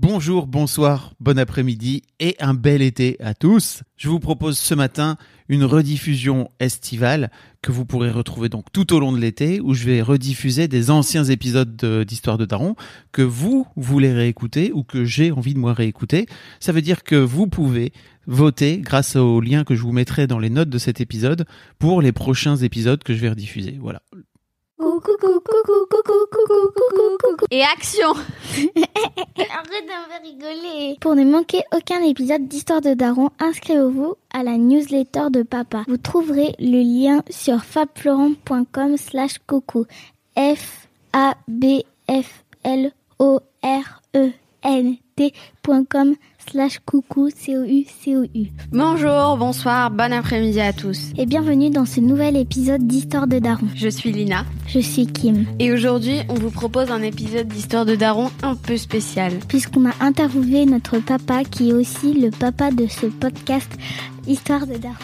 Bonjour, bonsoir, bon après-midi et un bel été à tous. Je vous propose ce matin une rediffusion estivale que vous pourrez retrouver donc tout au long de l'été où je vais rediffuser des anciens épisodes de- d'Histoire de Daron que vous voulez réécouter ou que j'ai envie de moi réécouter. Ça veut dire que vous pouvez voter grâce au lien que je vous mettrai dans les notes de cet épisode pour les prochains épisodes que je vais rediffuser. Voilà. Et action Arrête de me rigoler. Pour ne manquer aucun épisode d'Histoire de Daron, inscrivez-vous à la newsletter de papa. Vous trouverez le lien sur fabflorent.com slash coucou. F-A-B-F-L-O-R-E-N-T.com slash coucou, C-O-U-C-O-U. Bonjour, bonsoir, bon après-midi à tous. Et bienvenue dans ce nouvel épisode d'Histoire de Daron. Je suis Lina Je suis Kim. et aujourd'hui on vous propose un épisode d'Histoire de Daron un peu spécial. puisqu'on a interviewé notre papa qui est aussi le papa de ce podcast Histoire de Daron.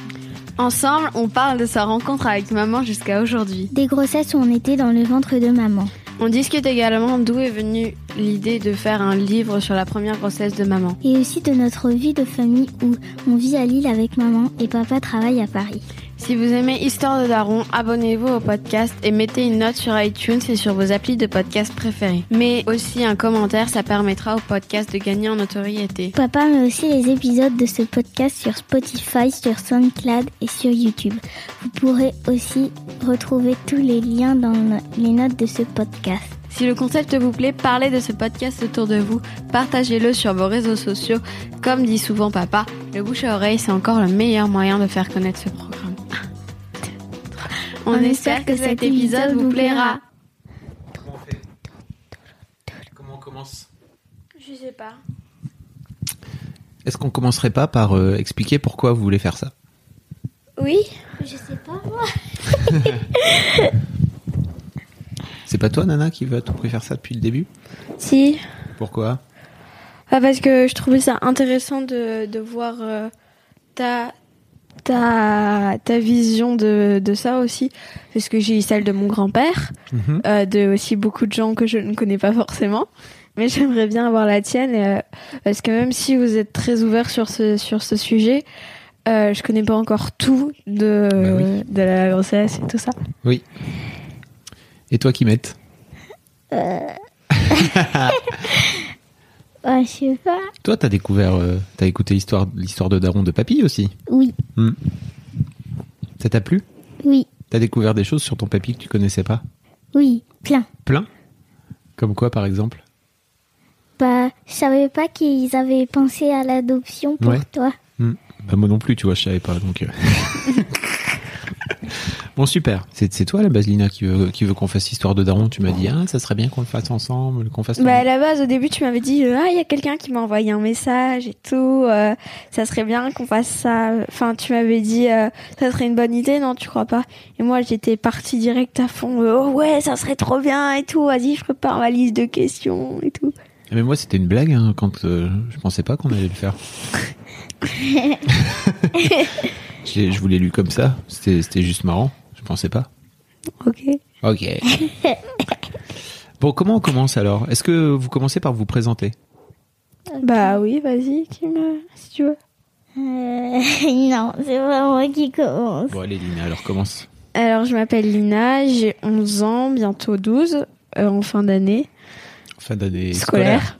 Ensemble, on parle de sa rencontre avec maman jusqu'à aujourd'hui. Des grossesses où on était dans le ventre de maman. On discute également d'où est venue l'idée de faire un livre sur la première grossesse de maman. Et aussi de notre vie de famille où on vit à Lille avec maman et papa travaille à Paris. Si vous aimez Histoire de Daron, abonnez-vous au podcast et mettez une note sur iTunes et sur vos applis de podcast préférés. Mais aussi un commentaire, ça permettra au podcast de gagner en notoriété. Papa met aussi les épisodes de ce podcast sur Spotify, sur SoundCloud et sur YouTube. Vous pourrez aussi retrouver tous les liens dans les notes de ce podcast. Si le concept vous plaît, parlez de ce podcast autour de vous, partagez-le sur vos réseaux sociaux. Comme dit souvent papa, le bouche à oreille, c'est encore le meilleur moyen de faire connaître ce programme. On, espère que cet épisode vous plaira. Comment on fait? Comment on commence? Je sais pas. Est-ce qu'on commencerait pas par euh, expliquer pourquoi vous voulez faire ça? Oui Je sais pas moi. C'est pas toi, Nana, qui veut à tout prix faire ça depuis le début? Si. Pourquoi? Ah, parce que je trouvais ça intéressant de, de voir euh, ta, ta, ta vision de, de ça aussi. Parce que j'ai eu celle de mon grand-père, Mhm. euh, de aussi beaucoup de gens que je ne connais pas forcément. Mais j'aimerais bien avoir la tienne. euh, parce que même si vous êtes très ouvert sur ce, sur ce sujet, euh, je connais pas encore tout de, Bah oui. de la grossesse et tout ça. Oui. Et toi qui mettes Ah, je sais pas. Toi, t'as découvert, euh, t'as écouté l'histoire, l'histoire de Daron de Papy aussi. Oui, Ça t'a plu? Oui, T'as découvert des choses sur ton papy que tu connaissais pas? Oui, plein. Plein? Comme quoi, par exemple? Bah, je savais pas qu'ils avaient pensé à l'adoption pour Ouais. toi. Hmm. Bah moi non plus, tu vois, je savais pas. Donc. euh. bon super. C'est, c'est toi la Baselina qui veut, qui veut qu'on fasse histoire de Daron? Tu m'as dit ah ça serait bien qu'on le fasse ensemble, qu'on fasse. Bah à la base au début tu m'avais dit euh, ah il y a quelqu'un qui m'a envoyé un message et tout euh, ça serait bien qu'on fasse ça enfin tu m'avais dit euh, ça serait une bonne idée non tu crois pas? Et moi j'étais partie direct à fond oh ouais ça serait trop bien et tout vas-y je prépare ma liste de questions et tout Mais moi c'était une blague hein, quand euh, je pensais pas qu'on allait le faire. je, je vous l'ai lu comme ça. C'était, c'était juste marrant. Je pensais pas. ok Ok. bon comment on commence alors? Est-ce que vous commencez par vous présenter? Bah oui vas-y tu me si tu veux Euh, non, c'est pas moi qui commence. Bon allez Lina, alors commence. alors je m'appelle Lina j'ai 11 ans bientôt 12 euh, en fin d'année Fin d'année scolaire.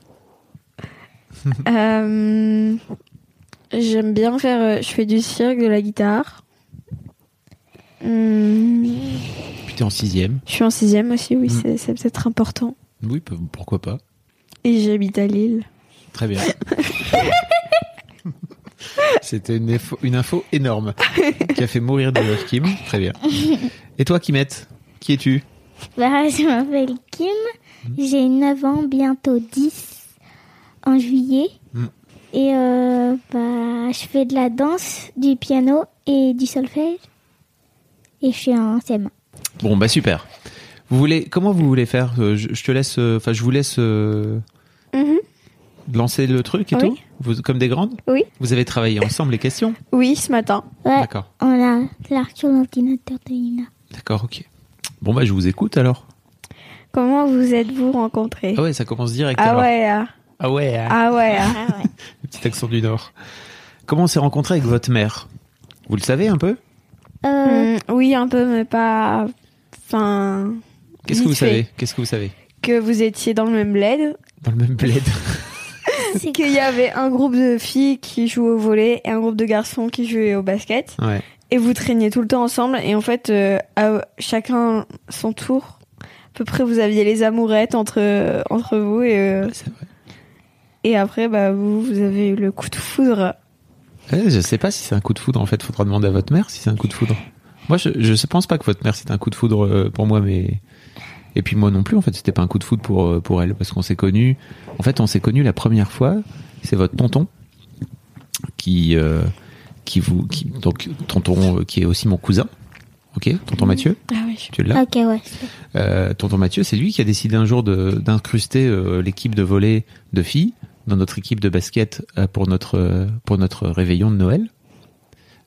Euh, J'aime bien faire. Je fais du cirque, de la guitare. Hum, Puis t'es en sixième. je suis en sixième aussi, oui, Mm. c'est- c'est peut-être important. Oui, pourquoi pas. Et j'habite à Lille. Très bien. C'était une, info- une info énorme qui a fait mourir de rire Kim. Très bien. Et toi, Kimette, qui es-tu? Bah, je m'appelle Kim. J'ai 9 ans, bientôt 10 en juillet. Mm. Et euh, bah, je fais de la danse, du piano et du solfège. Et je suis en CM1. Bon, bah super. Vous voulez, comment vous voulez faire Euh, je, je te laisse, euh, enfin, je vous laisse euh, Mhm. lancer le truc et Oui. tout. Vous, comme des grandes. Oui. Vous avez travaillé ensemble les questions. Oui, ce matin. Ouais, D'accord. on a l'arc sur l'ordinateur de Lina. D'accord, ok. Bon bah je vous écoute alors. Comment vous êtes-vous rencontrés Ah ouais, ça commence direct. Ah alors. ouais, ah, Ah ouais. hein. ah ouais. ah. Ah ouais. Le petit accent du Nord. Comment on s'est rencontré avec votre mère? Vous le savez un peu? Euh, Hmm, oui, un peu, mais pas. Enfin. Qu'est-ce que vous fait. savez? Qu'est-ce que vous savez? Que vous étiez dans le même bled. Dans le même bled. c'est Qu'il y avait un groupe de filles qui jouaient au volet et un groupe de garçons qui jouaient au basket. Ouais. Et vous traîniez tout le temps ensemble. Et en fait, euh, à chacun son tour. À peu près, vous aviez les amourettes entre, entre vous. Et, euh, C'est vrai. et après, bah, vous, vous avez eu le coup de foudre. Ouais, je sais pas si c'est un coup de foudre. En fait, faudra demander à votre mère si c'est un coup de foudre. Moi, je, je pense pas que votre mère c'était un coup de foudre euh, pour moi, mais et puis moi non plus. En fait, c'était pas un coup de foudre pour euh, pour elle parce qu'on s'est connus. En fait, on s'est connus la première fois. C'est votre tonton qui euh, qui vous qui donc tonton euh, qui est aussi mon cousin. Ok, tonton Mathieu, Ah oui. tu l'as? Ok, ouais. Euh, tonton Mathieu, c'est lui qui a décidé un jour de- d'incruster euh, l'équipe de volley de filles dans notre équipe de basket euh, pour notre euh, pour notre réveillon de Noël,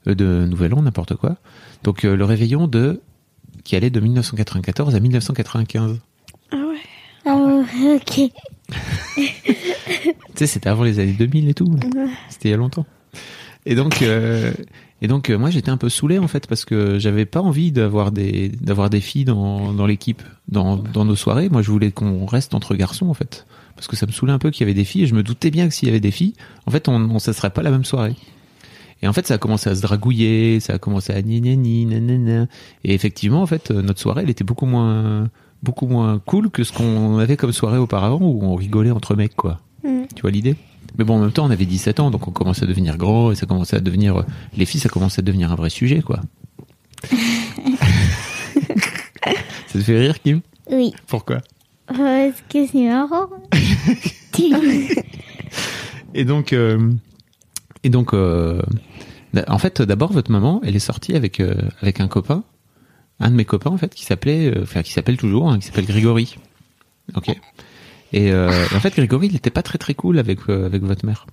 Euh, de Nouvel An, n'importe quoi. Donc le réveillon de qui allait de 1994 à 1995. Ah ouais. Ah, ouais, ok. Tu sais, c'était avant les années 2000 et tout. C'était il y a longtemps. Et donc, euh, et donc, euh, moi, j'étais un peu saoulé en fait parce que j'avais pas envie d'avoir des d'avoir des filles dans dans l'équipe, dans dans nos soirées. Moi, je voulais qu'on reste entre garçons en fait, parce que ça me saoulait un peu qu'il y avait des filles. Et je me doutais bien que s'il y avait des filles, en fait, on ça serait pas la même soirée. Et en fait, ça a commencé à se dragouiller, ça a commencé à ni ni ni. Et effectivement, en fait, euh, notre soirée, elle était beaucoup moins beaucoup moins cool que ce qu'on avait comme soirée auparavant où on rigolait entre mecs quoi. Mm. Tu vois l'idée? Mais bon, en même temps, on avait 17 ans, donc on commençait à devenir grand et ça commençait à devenir. Les filles, ça commençait à devenir un vrai sujet, quoi. ça te fait rire, Kim? Oui. Pourquoi? Parce que c'est marrant. Et donc, euh, et donc, euh, en fait, d'abord, votre maman, elle est sortie avec euh, avec un copain, un de mes copains, en fait, qui s'appelait, euh, enfin, qui s'appelle toujours, hein, qui s'appelle Grégory. Ok. Et euh, en fait, Grégory, il était pas très très cool avec euh, avec votre mère.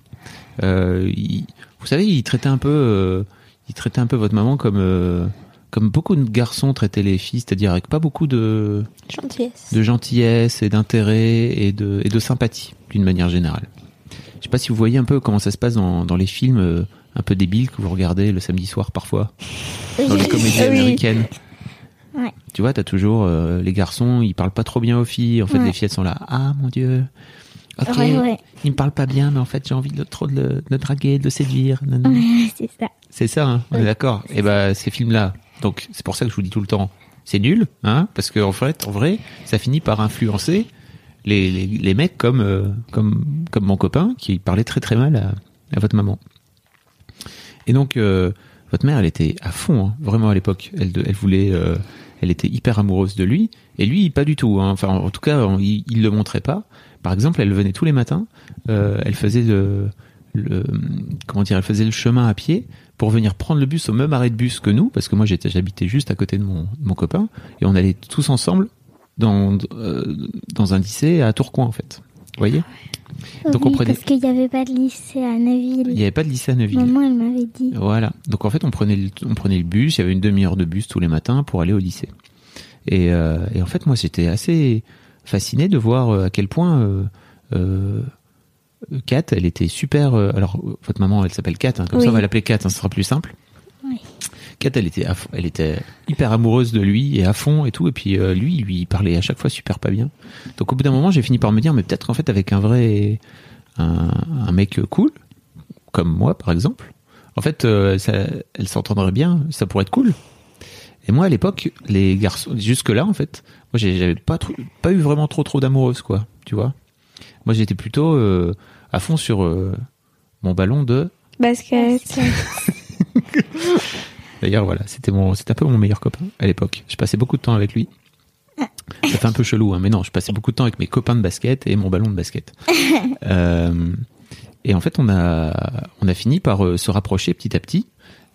Euh, il- vous savez, il traitait un peu, euh, il traitait un peu votre maman comme euh, comme beaucoup de garçons traitaient les filles, c'est-à-dire avec pas beaucoup de Gentillesse. de gentillesse et d'intérêt et de, et de sympathie d'une manière générale. Je sais pas si vous voyez un peu comment ça se passe dans, dans les films euh, un peu débiles que vous regardez le samedi soir parfois, dans les comédies Oui. américaines. Ouais. Tu vois, t'as toujours euh, les garçons, ils parlent pas trop bien aux filles. En fait, Ouais. les filles elles sont là. Ah mon dieu. Ok. Ouais. Il me parle pas bien, mais en fait j'ai envie de trop de le, de le draguer, de le séduire. c'est ça. C'est ça, hein on est d'accord. Et ben ces films-là, donc c'est pour ça que je vous dis tout le temps, c'est nul, hein, parce que en fait, en vrai, ça finit par influencer les, les, les mecs comme euh, comme comme mon copain qui parlait très très mal à, à votre maman. Et donc euh, votre mère, elle était à fond, hein, vraiment à l'époque. Elle elle voulait, euh, elle était hyper amoureuse de lui, et lui pas du tout. hein. Enfin, en tout cas, il, il le montrait pas. Par exemple, elle venait tous les matins, euh, elle faisait le comment dire, elle faisait le chemin à pied pour venir prendre le bus au même arrêt de bus que nous, parce que moi j'étais, j'habitais juste à côté de mon, de mon copain, et on allait tous ensemble dans, euh, dans un lycée à Tourcoing en fait. Vous voyez? Donc, oui, on prenait- parce qu'il n'y avait pas de lycée à Il Neuville. n'y avait pas de lycée à Neuville. Maman, elle m'avait dit. Voilà. Donc en fait, on prenait le, on prenait le bus. Il y avait une demi-heure de bus tous les matins pour aller au lycée. Et, euh, et en fait, moi, j'étais assez fasciné de voir euh, à quel point euh, Kat, elle était super. euh, alors, votre maman, elle s'appelle Kat. hein, comme Oui. ça, on va l'appeler Kat. hein, ce sera plus simple. Oui. Kat, elle était, à fond- elle était hyper amoureuse de lui et à fond et tout. Et puis euh, lui, il lui parlait à chaque fois super pas bien. Donc au bout d'un moment, j'ai fini par me dire, mais peut-être qu'en fait, avec un vrai, un, un mec cool, comme moi par exemple, en fait, euh, ça, elle s'entendrait bien, ça pourrait être cool. Et moi, à l'époque, les garçons, jusque là, en fait, moi, j'avais pas trop- pas eu vraiment trop trop d'amoureuses, quoi. Tu vois. Moi, j'étais plutôt euh, à fond sur euh, mon ballon de. Basket. D'ailleurs, voilà, c'était mon, c'était un peu mon meilleur copain à l'époque. Je passais beaucoup de temps avec lui. Ça fait un peu chelou, hein, mais non, je passais beaucoup de temps avec mes copains de basket et mon ballon de basket. Euh, et en fait, on a, on a fini par euh, se rapprocher petit à petit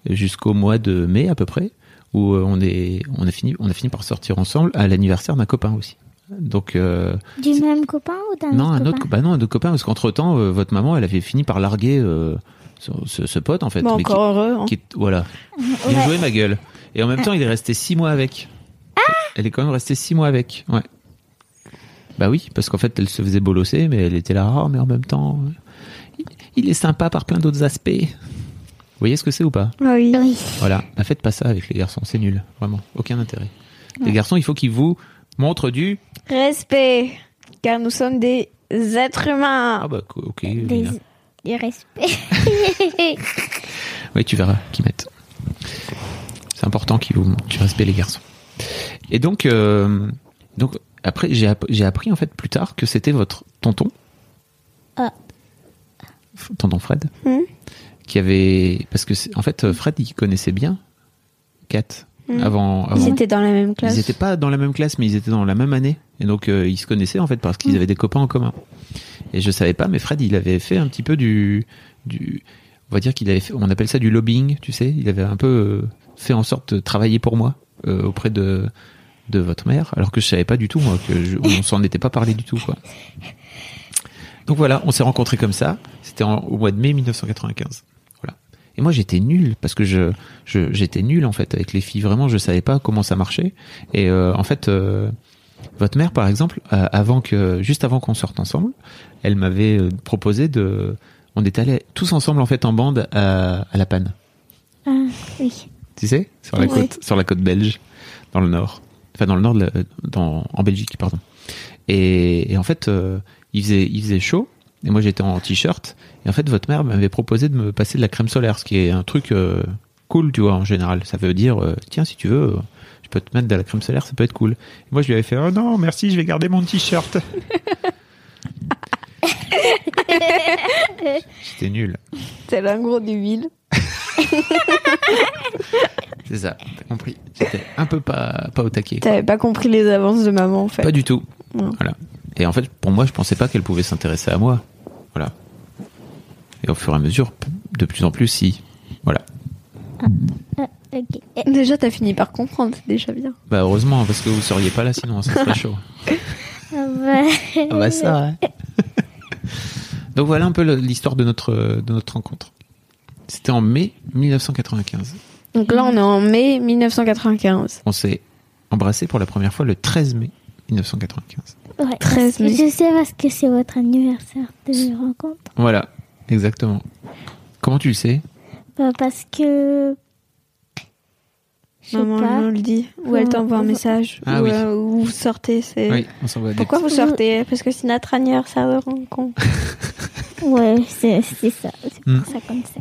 jusqu'au mois de mai à peu près, où on est, on a fini, on a fini par sortir ensemble à l'anniversaire d'un copain aussi. Donc euh, Du même copain ou d'un non, autre un copain autre, bah non, un autre copain parce qu'entre temps, votre maman, elle avait fini par larguer euh, ce, ce- ce pote en fait. Bon, mais qui- encore heureux. hein. qui voilà. Bien Ouais. joué ma gueule. Et en même temps, il est resté six mois avec. Elle est quand même restée six mois avec. Ouais. Bah oui, parce qu'en fait, elle se faisait bolosser, mais elle était là, Ah, mais en même temps, euh, il- il est sympa par plein d'autres aspects. Vous voyez ce que c'est ou pas Oui. Oui. Voilà. Bah, faites pas ça avec les garçons, c'est nul. Vraiment, aucun intérêt. Les garçons, il faut qu'ils vous montrent du. Respect, car nous sommes des êtres humains. Ah bah ok. Des, du respect. Oui, tu verras qu'ils mettent. C'est important qu'ils vous tu respectes les garçons. Et donc, euh, donc après, j'ai app- j'ai appris en fait plus tard que c'était votre tonton, Ah. Tonton Fred, Hmm. qui avait parce que en fait Fred il connaissait bien Kat Avant. Ils avant- étaient dans la même classe. Ils étaient pas dans la même classe, mais ils étaient dans la même année. Et donc, euh, ils se connaissaient, en fait, parce qu'ils avaient des copains en commun. Et je savais pas, mais Fred, il avait fait un petit peu du, du, on va dire qu'il avait fait, on appelle ça du lobbying, tu sais. Il avait un peu euh, fait en sorte de travailler pour moi, euh, auprès de, de votre mère, alors que je savais pas du tout, moi, que je, on s'en était pas parlé du tout, quoi. Donc voilà, on s'est rencontrés comme ça. C'était au mois de mai 1995. Et moi, j'étais nul parce que je, j'étais nul en fait avec les filles. Vraiment, je savais pas comment ça marchait. Et euh, en fait, euh, votre mère, par exemple, euh, avant que, juste avant qu'on sorte ensemble, elle m'avait euh, proposé de, on était allés tous ensemble en fait en bande à, à La Panne. Ah, oui. Tu sais, sur la Oui. côte, sur la côte belge, dans le nord, enfin dans le nord, de la- dans, en Belgique, pardon. Et, et en fait, il faisait, il faisait chaud. Et moi, j'étais en t-shirt. Et en fait, votre mère m'avait proposé de me passer de la crème solaire, ce qui est un truc euh, cool, tu vois, en général. Ça veut dire, euh, tiens, si tu veux, je peux te mettre de la crème solaire, ça peut être cool. Et moi, je lui avais fait, oh non, merci, je vais garder mon t-shirt. J'étais nul. C'est l'ingro du vide. C'est ça, t'as compris. J'étais un peu pas, pas au taquet. T'avais pas compris les avances de maman, en fait. Pas du tout. Non. Voilà. Et en fait, pour moi, je pensais pas qu'elle pouvait s'intéresser à moi. Voilà. Et au fur et à mesure, de plus en plus, si. Voilà. Ok. Eh, Déjà, t'as fini par comprendre, c'est déjà bien. Bah heureusement, parce que vous seriez pas là sinon, ça serait chaud. ah bah, Ah bah ça, ouais. Donc voilà un peu l'histoire de notre, de notre rencontre. C'était en mai 1995. Donc là, on est en mai 1995. On s'est embrassé pour la première fois le 13 mai 1995. ouais. 13 mai. Je sais parce que c'est votre anniversaire de rencontre. Voilà, exactement. Comment tu le sais? Bah, parce que. Je sais Maman pas. nous le dit. Ou elle t'envoie un message. Ah ou, oui. euh, ou vous sortez. C'est... Oui, on Pourquoi vous sortez? Parce que c'est notre anniversaire de rencontre. Ouais, c'est c'est ça. C'est pour Hmm. ça comme ça.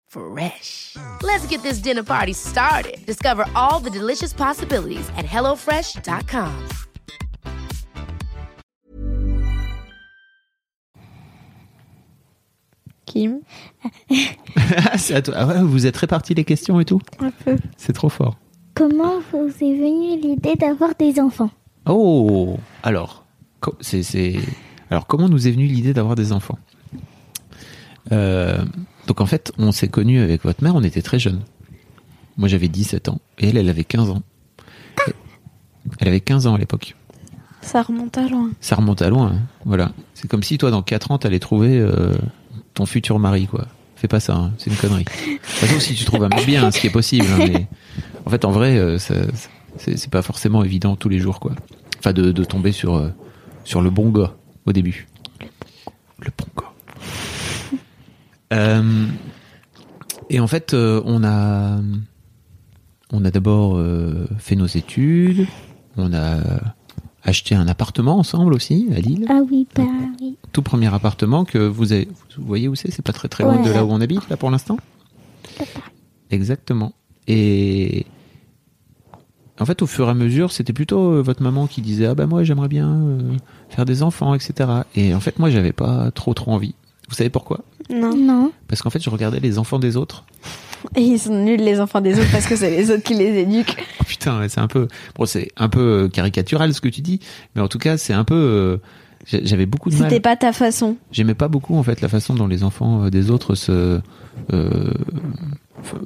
Fresh. Let's get this dinner party started. Discover all the delicious possibilities at hellofresh.com. Kim? Ah, c'est à toi. Ah ouais, vous êtes répartis les questions et tout Un peu. C'est trop fort. Comment vous est venue l'idée d'avoir des enfants Oh Alors, c'est- alors comment nous est venue l'idée d'avoir des enfants? Euh, Donc en fait, on s'est connus avec votre mère, on était très jeunes. Moi j'avais 17 ans et elle, elle avait 15 ans. Elle avait 15 ans à l'époque. Ça remonte à loin. Ça remonte à loin. hein. Voilà. C'est comme si toi, dans 4 ans, t'allais trouver euh, ton futur mari, quoi. Fais pas ça, hein. c'est une connerie. De toute façon, si tu trouves un mec bien, ce qui est possible. hein, mais en fait, en vrai, euh, ça- c'est c'est pas forcément évident tous les jours, quoi. Enfin, de, de tomber sur, euh, sur le bon gars au début. Le bon gars. Euh, et en fait, euh, on a, on a d'abord euh, fait nos études. On a acheté un appartement ensemble aussi à Lille. Ah oui, bah oui. Tout premier appartement que vous avez. Vous voyez où c'est? C'est pas très très loin Ouais. de là où on habite là pour l'instant? Exactement. Et en fait, au fur et à mesure, c'était plutôt votre maman qui disait ah bah moi j'aimerais bien euh, faire des enfants, etc. Et en fait, moi j'avais pas trop trop envie. Vous savez pourquoi? Non. Non. Parce qu'en fait, je regardais les enfants des autres. Et ils sont nuls les enfants des autres parce que c'est les autres qui les éduquent. Oh, putain, c'est un peu, bon, c'est un peu euh, caricatural ce que tu dis, mais en tout cas, c'est un peu. euh, j'a- J'avais beaucoup de mal. C'était pas ta façon. J'aimais pas beaucoup en fait la façon dont les enfants euh, des autres se, euh,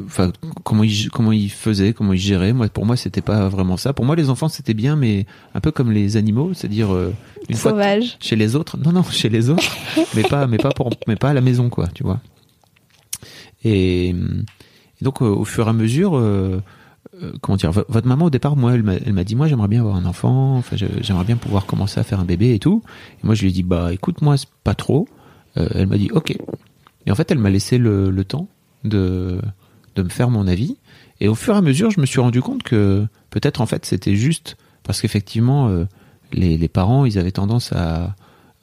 enfin comment ils comment ils faisaient, comment ils géraient. Moi, pour moi, c'était pas vraiment ça. Pour moi, les enfants c'était bien, mais un peu comme les animaux, c'est-à-dire euh, une fois Sauvage. chez les autres. Non, non, chez les autres, mais pas, mais pas pour, mais pas à la maison, quoi, tu vois. Et, et donc, euh, au fur et à mesure, euh, comment dire, vo- votre maman au départ, moi, elle m'a dit, moi, j'aimerais bien avoir un enfant. Enfin, j'aimerais bien pouvoir commencer à faire un bébé et tout. Et moi, je lui ai dit, bah, écoute, moi, c'est pas trop. Euh, elle m'a dit, ok. Et en fait, elle m'a laissé le, le temps de, de me faire mon avis. Et au fur et à mesure, je me suis rendu compte que peut-être, en fait, c'était juste parce qu'effectivement, euh, les, les parents, ils avaient tendance à,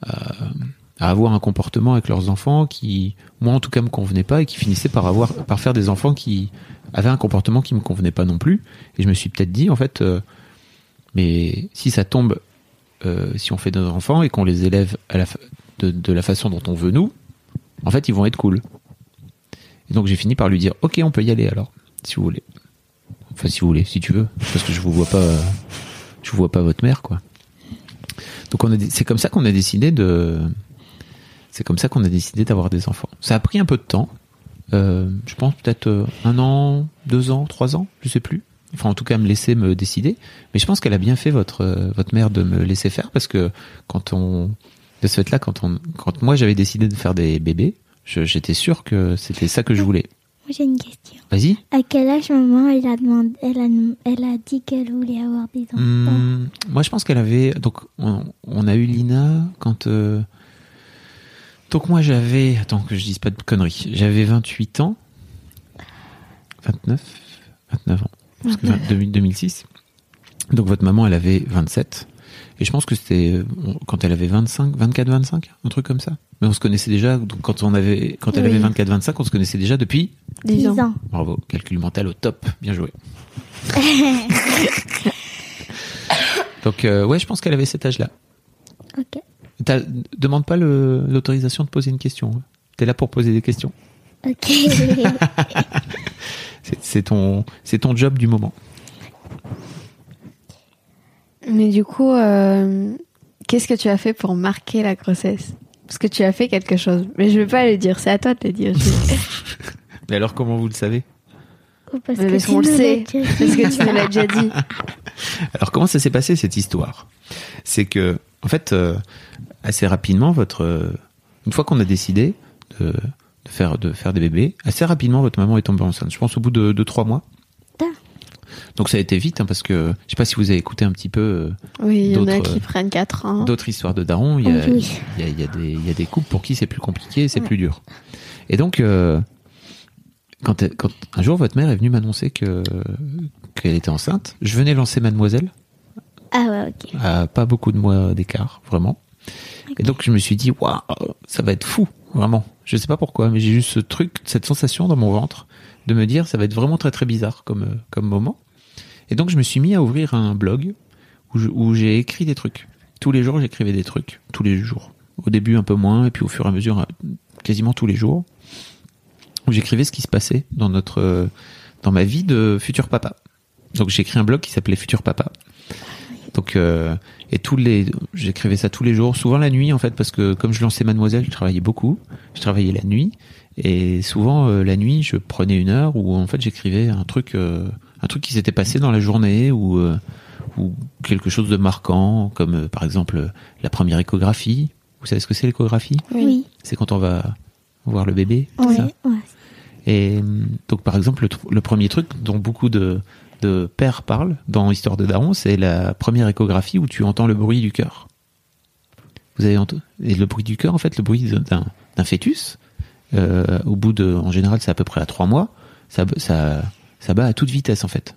à, avoir un comportement avec leurs enfants qui, moi en tout cas, me convenait pas et qui finissait par avoir, par faire des enfants qui avaient un comportement qui me convenait pas non plus. Et je me suis peut-être dit, en fait, euh, mais si ça tombe, euh, si on fait des enfants et qu'on les élève de, de la façon dont on veut nous, en fait, ils vont être cool. Et donc j'ai fini par lui dire, ok, on peut y aller alors, si vous voulez. Enfin, si vous voulez, si tu veux, parce que je vous vois pas, je vous vois pas votre mère, quoi. Donc c'est comme ça qu'on a décidé de, c'est comme ça qu'on a décidé d'avoir des enfants. Ça a pris un peu de temps, euh, je pense peut-être euh, un an, deux ans, trois ans, je sais plus. Enfin, en tout cas, me laisser me décider. Mais je pense qu'elle a bien fait votre euh, votre mère de me laisser faire parce que quand on de ce fait-là, quand on quand moi j'avais décidé de faire des bébés, j'étais sûr que c'était ça que je voulais. Moi j'ai une question. Vas-y. À quel âge maman elle a demandé, elle a, elle a dit qu'elle voulait avoir des enfants? Hum, moi, je pense qu'elle avait. Donc, on, on a eu Lina quand. euh, donc, moi, j'avais. Attends, que je dise pas de conneries. J'avais 28 ans. 29 29 ans. Parce que 20 2000 2006. Donc, votre maman, elle avait 27. Et je pense que c'était quand elle avait 25, 24, 25, un truc comme ça. Mais on se connaissait déjà. Donc, quand on avait, quand elle Oui. avait 24, 25, on se connaissait déjà depuis. 10 ans. Bravo, calcul mental au top, bien joué. Donc euh, ouais, je pense qu'elle avait cet âge-là. Ok. Demande pas l'autorisation de poser une question. hein. T'es là pour poser des questions. Ok. C'est- C'est ton, c'est ton job du moment. Mais du coup, euh, qu'est-ce que tu as fait pour marquer la grossesse? Parce que tu as fait quelque chose. Mais je vais pas le dire, c'est à toi de le dire. Mais alors comment vous le savez? Oh, parce Mais que parce qu'on le sait. Parce que tu nous l'as déjà dit. Alors comment ça s'est passé cette histoire? C'est que en fait euh, assez rapidement votre euh, une fois qu'on a décidé de, de faire de faire des bébés, assez rapidement votre maman est tombée enceinte. Je pense au bout de, de trois mois. Donc ça a été vite hein, parce que je sais pas si vous avez écouté un petit peu euh, Oui, il y en a D'autres, qui euh, prennent 4 ans. d'autres histoires de darons. Il y a, oui. il y a, il y a des, il y a des couples pour qui c'est plus compliqué c'est plus dur. Et donc, euh, quand, un jour votre mère est venue m'annoncer que qu'elle était enceinte, je venais lancer Mademoiselle Ah ouais, ok. à pas beaucoup de mois d'écart, vraiment. Et donc je me suis dit, waouh, ça va être fou, vraiment. Je sais pas pourquoi, mais j'ai eu ce truc, cette sensation dans mon ventre de me dire, ça va être vraiment très très bizarre comme comme moment. Et donc je me suis mis à ouvrir un blog où j'ai écrit des trucs. Tous les jours, j'écrivais des trucs, tous les jours. Au début un peu moins, et puis au fur et à mesure, euh, quasiment tous les jours, où j'écrivais ce qui se passait dans notre euh, dans ma vie de futur papa. Donc j'ai écrit un blog qui s'appelait Futur Papa. Donc euh, et tous les j'écrivais ça tous les jours, souvent la nuit en fait parce que comme je lançais Mademoiselle, je travaillais beaucoup, je travaillais la nuit et souvent euh, la nuit, je prenais une heure où en fait j'écrivais un truc euh, un truc qui s'était passé dans la journée ou euh, ou quelque chose de marquant, comme euh, par exemple euh, la première échographie. Vous savez ce que c'est l'échographie? Oui. C'est quand on va voir le bébé. ça? ouais. Et hum, donc, par exemple, le, premier truc dont beaucoup de, de pères parlent dans Histoire de Daron, c'est la première échographie où tu entends le bruit du cœur. Vous avez entendu Et le bruit du cœur, en fait, le bruit d'un d'un fœtus, euh, au bout de, en général, c'est à peu près à trois mois, ça, ça, ça bat à toute vitesse en fait.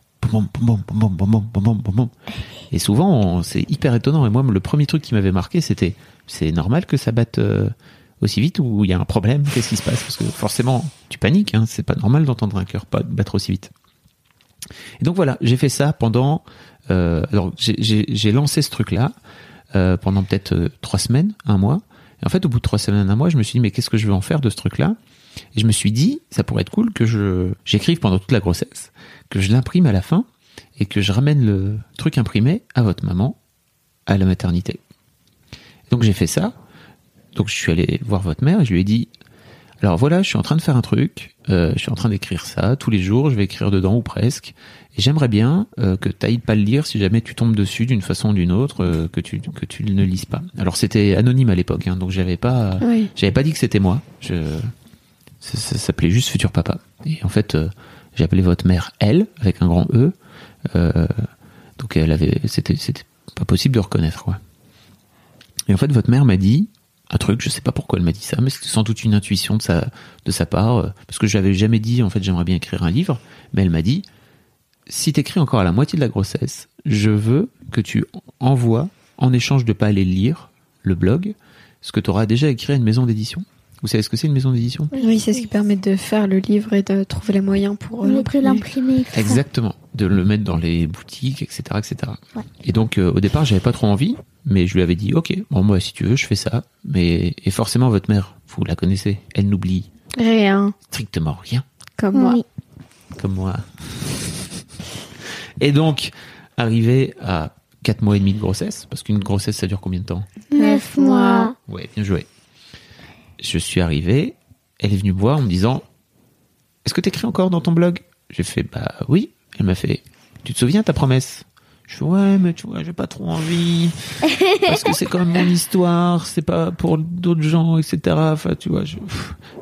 Et souvent, c'est hyper étonnant. Et moi, le premier truc qui m'avait marqué, c'était c'est normal que ça batte euh, aussi vite ou il y a un problème? Qu'est-ce qui se passe? Parce que forcément, tu paniques. Hein. C'est pas normal d'entendre un cœur battre aussi vite. Et donc voilà, j'ai fait ça pendant. Euh, alors, j'ai lancé ce truc-là euh, pendant peut-être trois semaines, un mois. Et en fait, au bout de trois semaines, un mois, je me suis dit mais qu'est-ce que je veux en faire de ce truc-là? Et je me suis dit ça pourrait être cool que je j'écrive pendant toute la grossesse, que je l'imprime à la fin et que je ramène le truc imprimé à votre maman à la maternité. Donc j'ai fait ça. Donc je suis allé voir votre mère et je lui ai dit alors voilà, je suis en train de faire un truc, euh, je suis en train d'écrire ça tous les jours, je vais écrire dedans ou presque, et j'aimerais bien euh, que tu ailles pas le lire si jamais tu tombes dessus d'une façon ou d'une autre, euh, que tu que tu ne lises pas. Alors c'était anonyme à l'époque, hein, donc j'avais pas Oui. j'avais pas dit que c'était moi. Je ça, s'appelait juste futur papa. Et en fait, euh, j'ai appelé votre mère elle avec un grand E. Euh, donc elle avait c'était c'était pas possible de reconnaître. Et en fait, votre mère m'a dit un truc, je sais pas pourquoi elle m'a dit ça, mais c'était sans doute une intuition de sa, de sa part, euh, parce que je l'avais jamais dit, en fait, j'aimerais bien écrire un livre, mais elle m'a dit, si t'écris encore à la moitié de la grossesse, je veux que tu envoies, en échange de pas aller lire le blog, ce que tu auras déjà écrit à une maison d'édition. Vous savez ce que c'est une maison d'édition? Oui, c'est ce qui permet de faire le livre et de trouver les moyens pour euh, l'imprimer. Exactement, de le mettre dans les boutiques, etc., etc. Ouais. Et donc euh, au départ, j'avais pas trop envie, mais je lui avais dit, ok, bon moi si tu veux, je fais ça. Mais et forcément votre mère, vous la connaissez, elle n'oublie Rien, strictement rien, comme moi. Comme moi. Et donc arrivé à 4 mois et demi de grossesse, parce qu'une grossesse ça dure combien de temps? Neuf mois. Ouais, bien joué. Je suis arrivé, elle est venue me voir en me disant Est-ce que t'écris encore dans ton blog? J'ai fait Bah oui. Elle m'a fait Tu te souviens ta promesse? Je fais Ouais, mais tu vois, j'ai pas trop envie. Parce que c'est quand même mon histoire, c'est pas pour d'autres gens, etc. Enfin, tu vois, je-.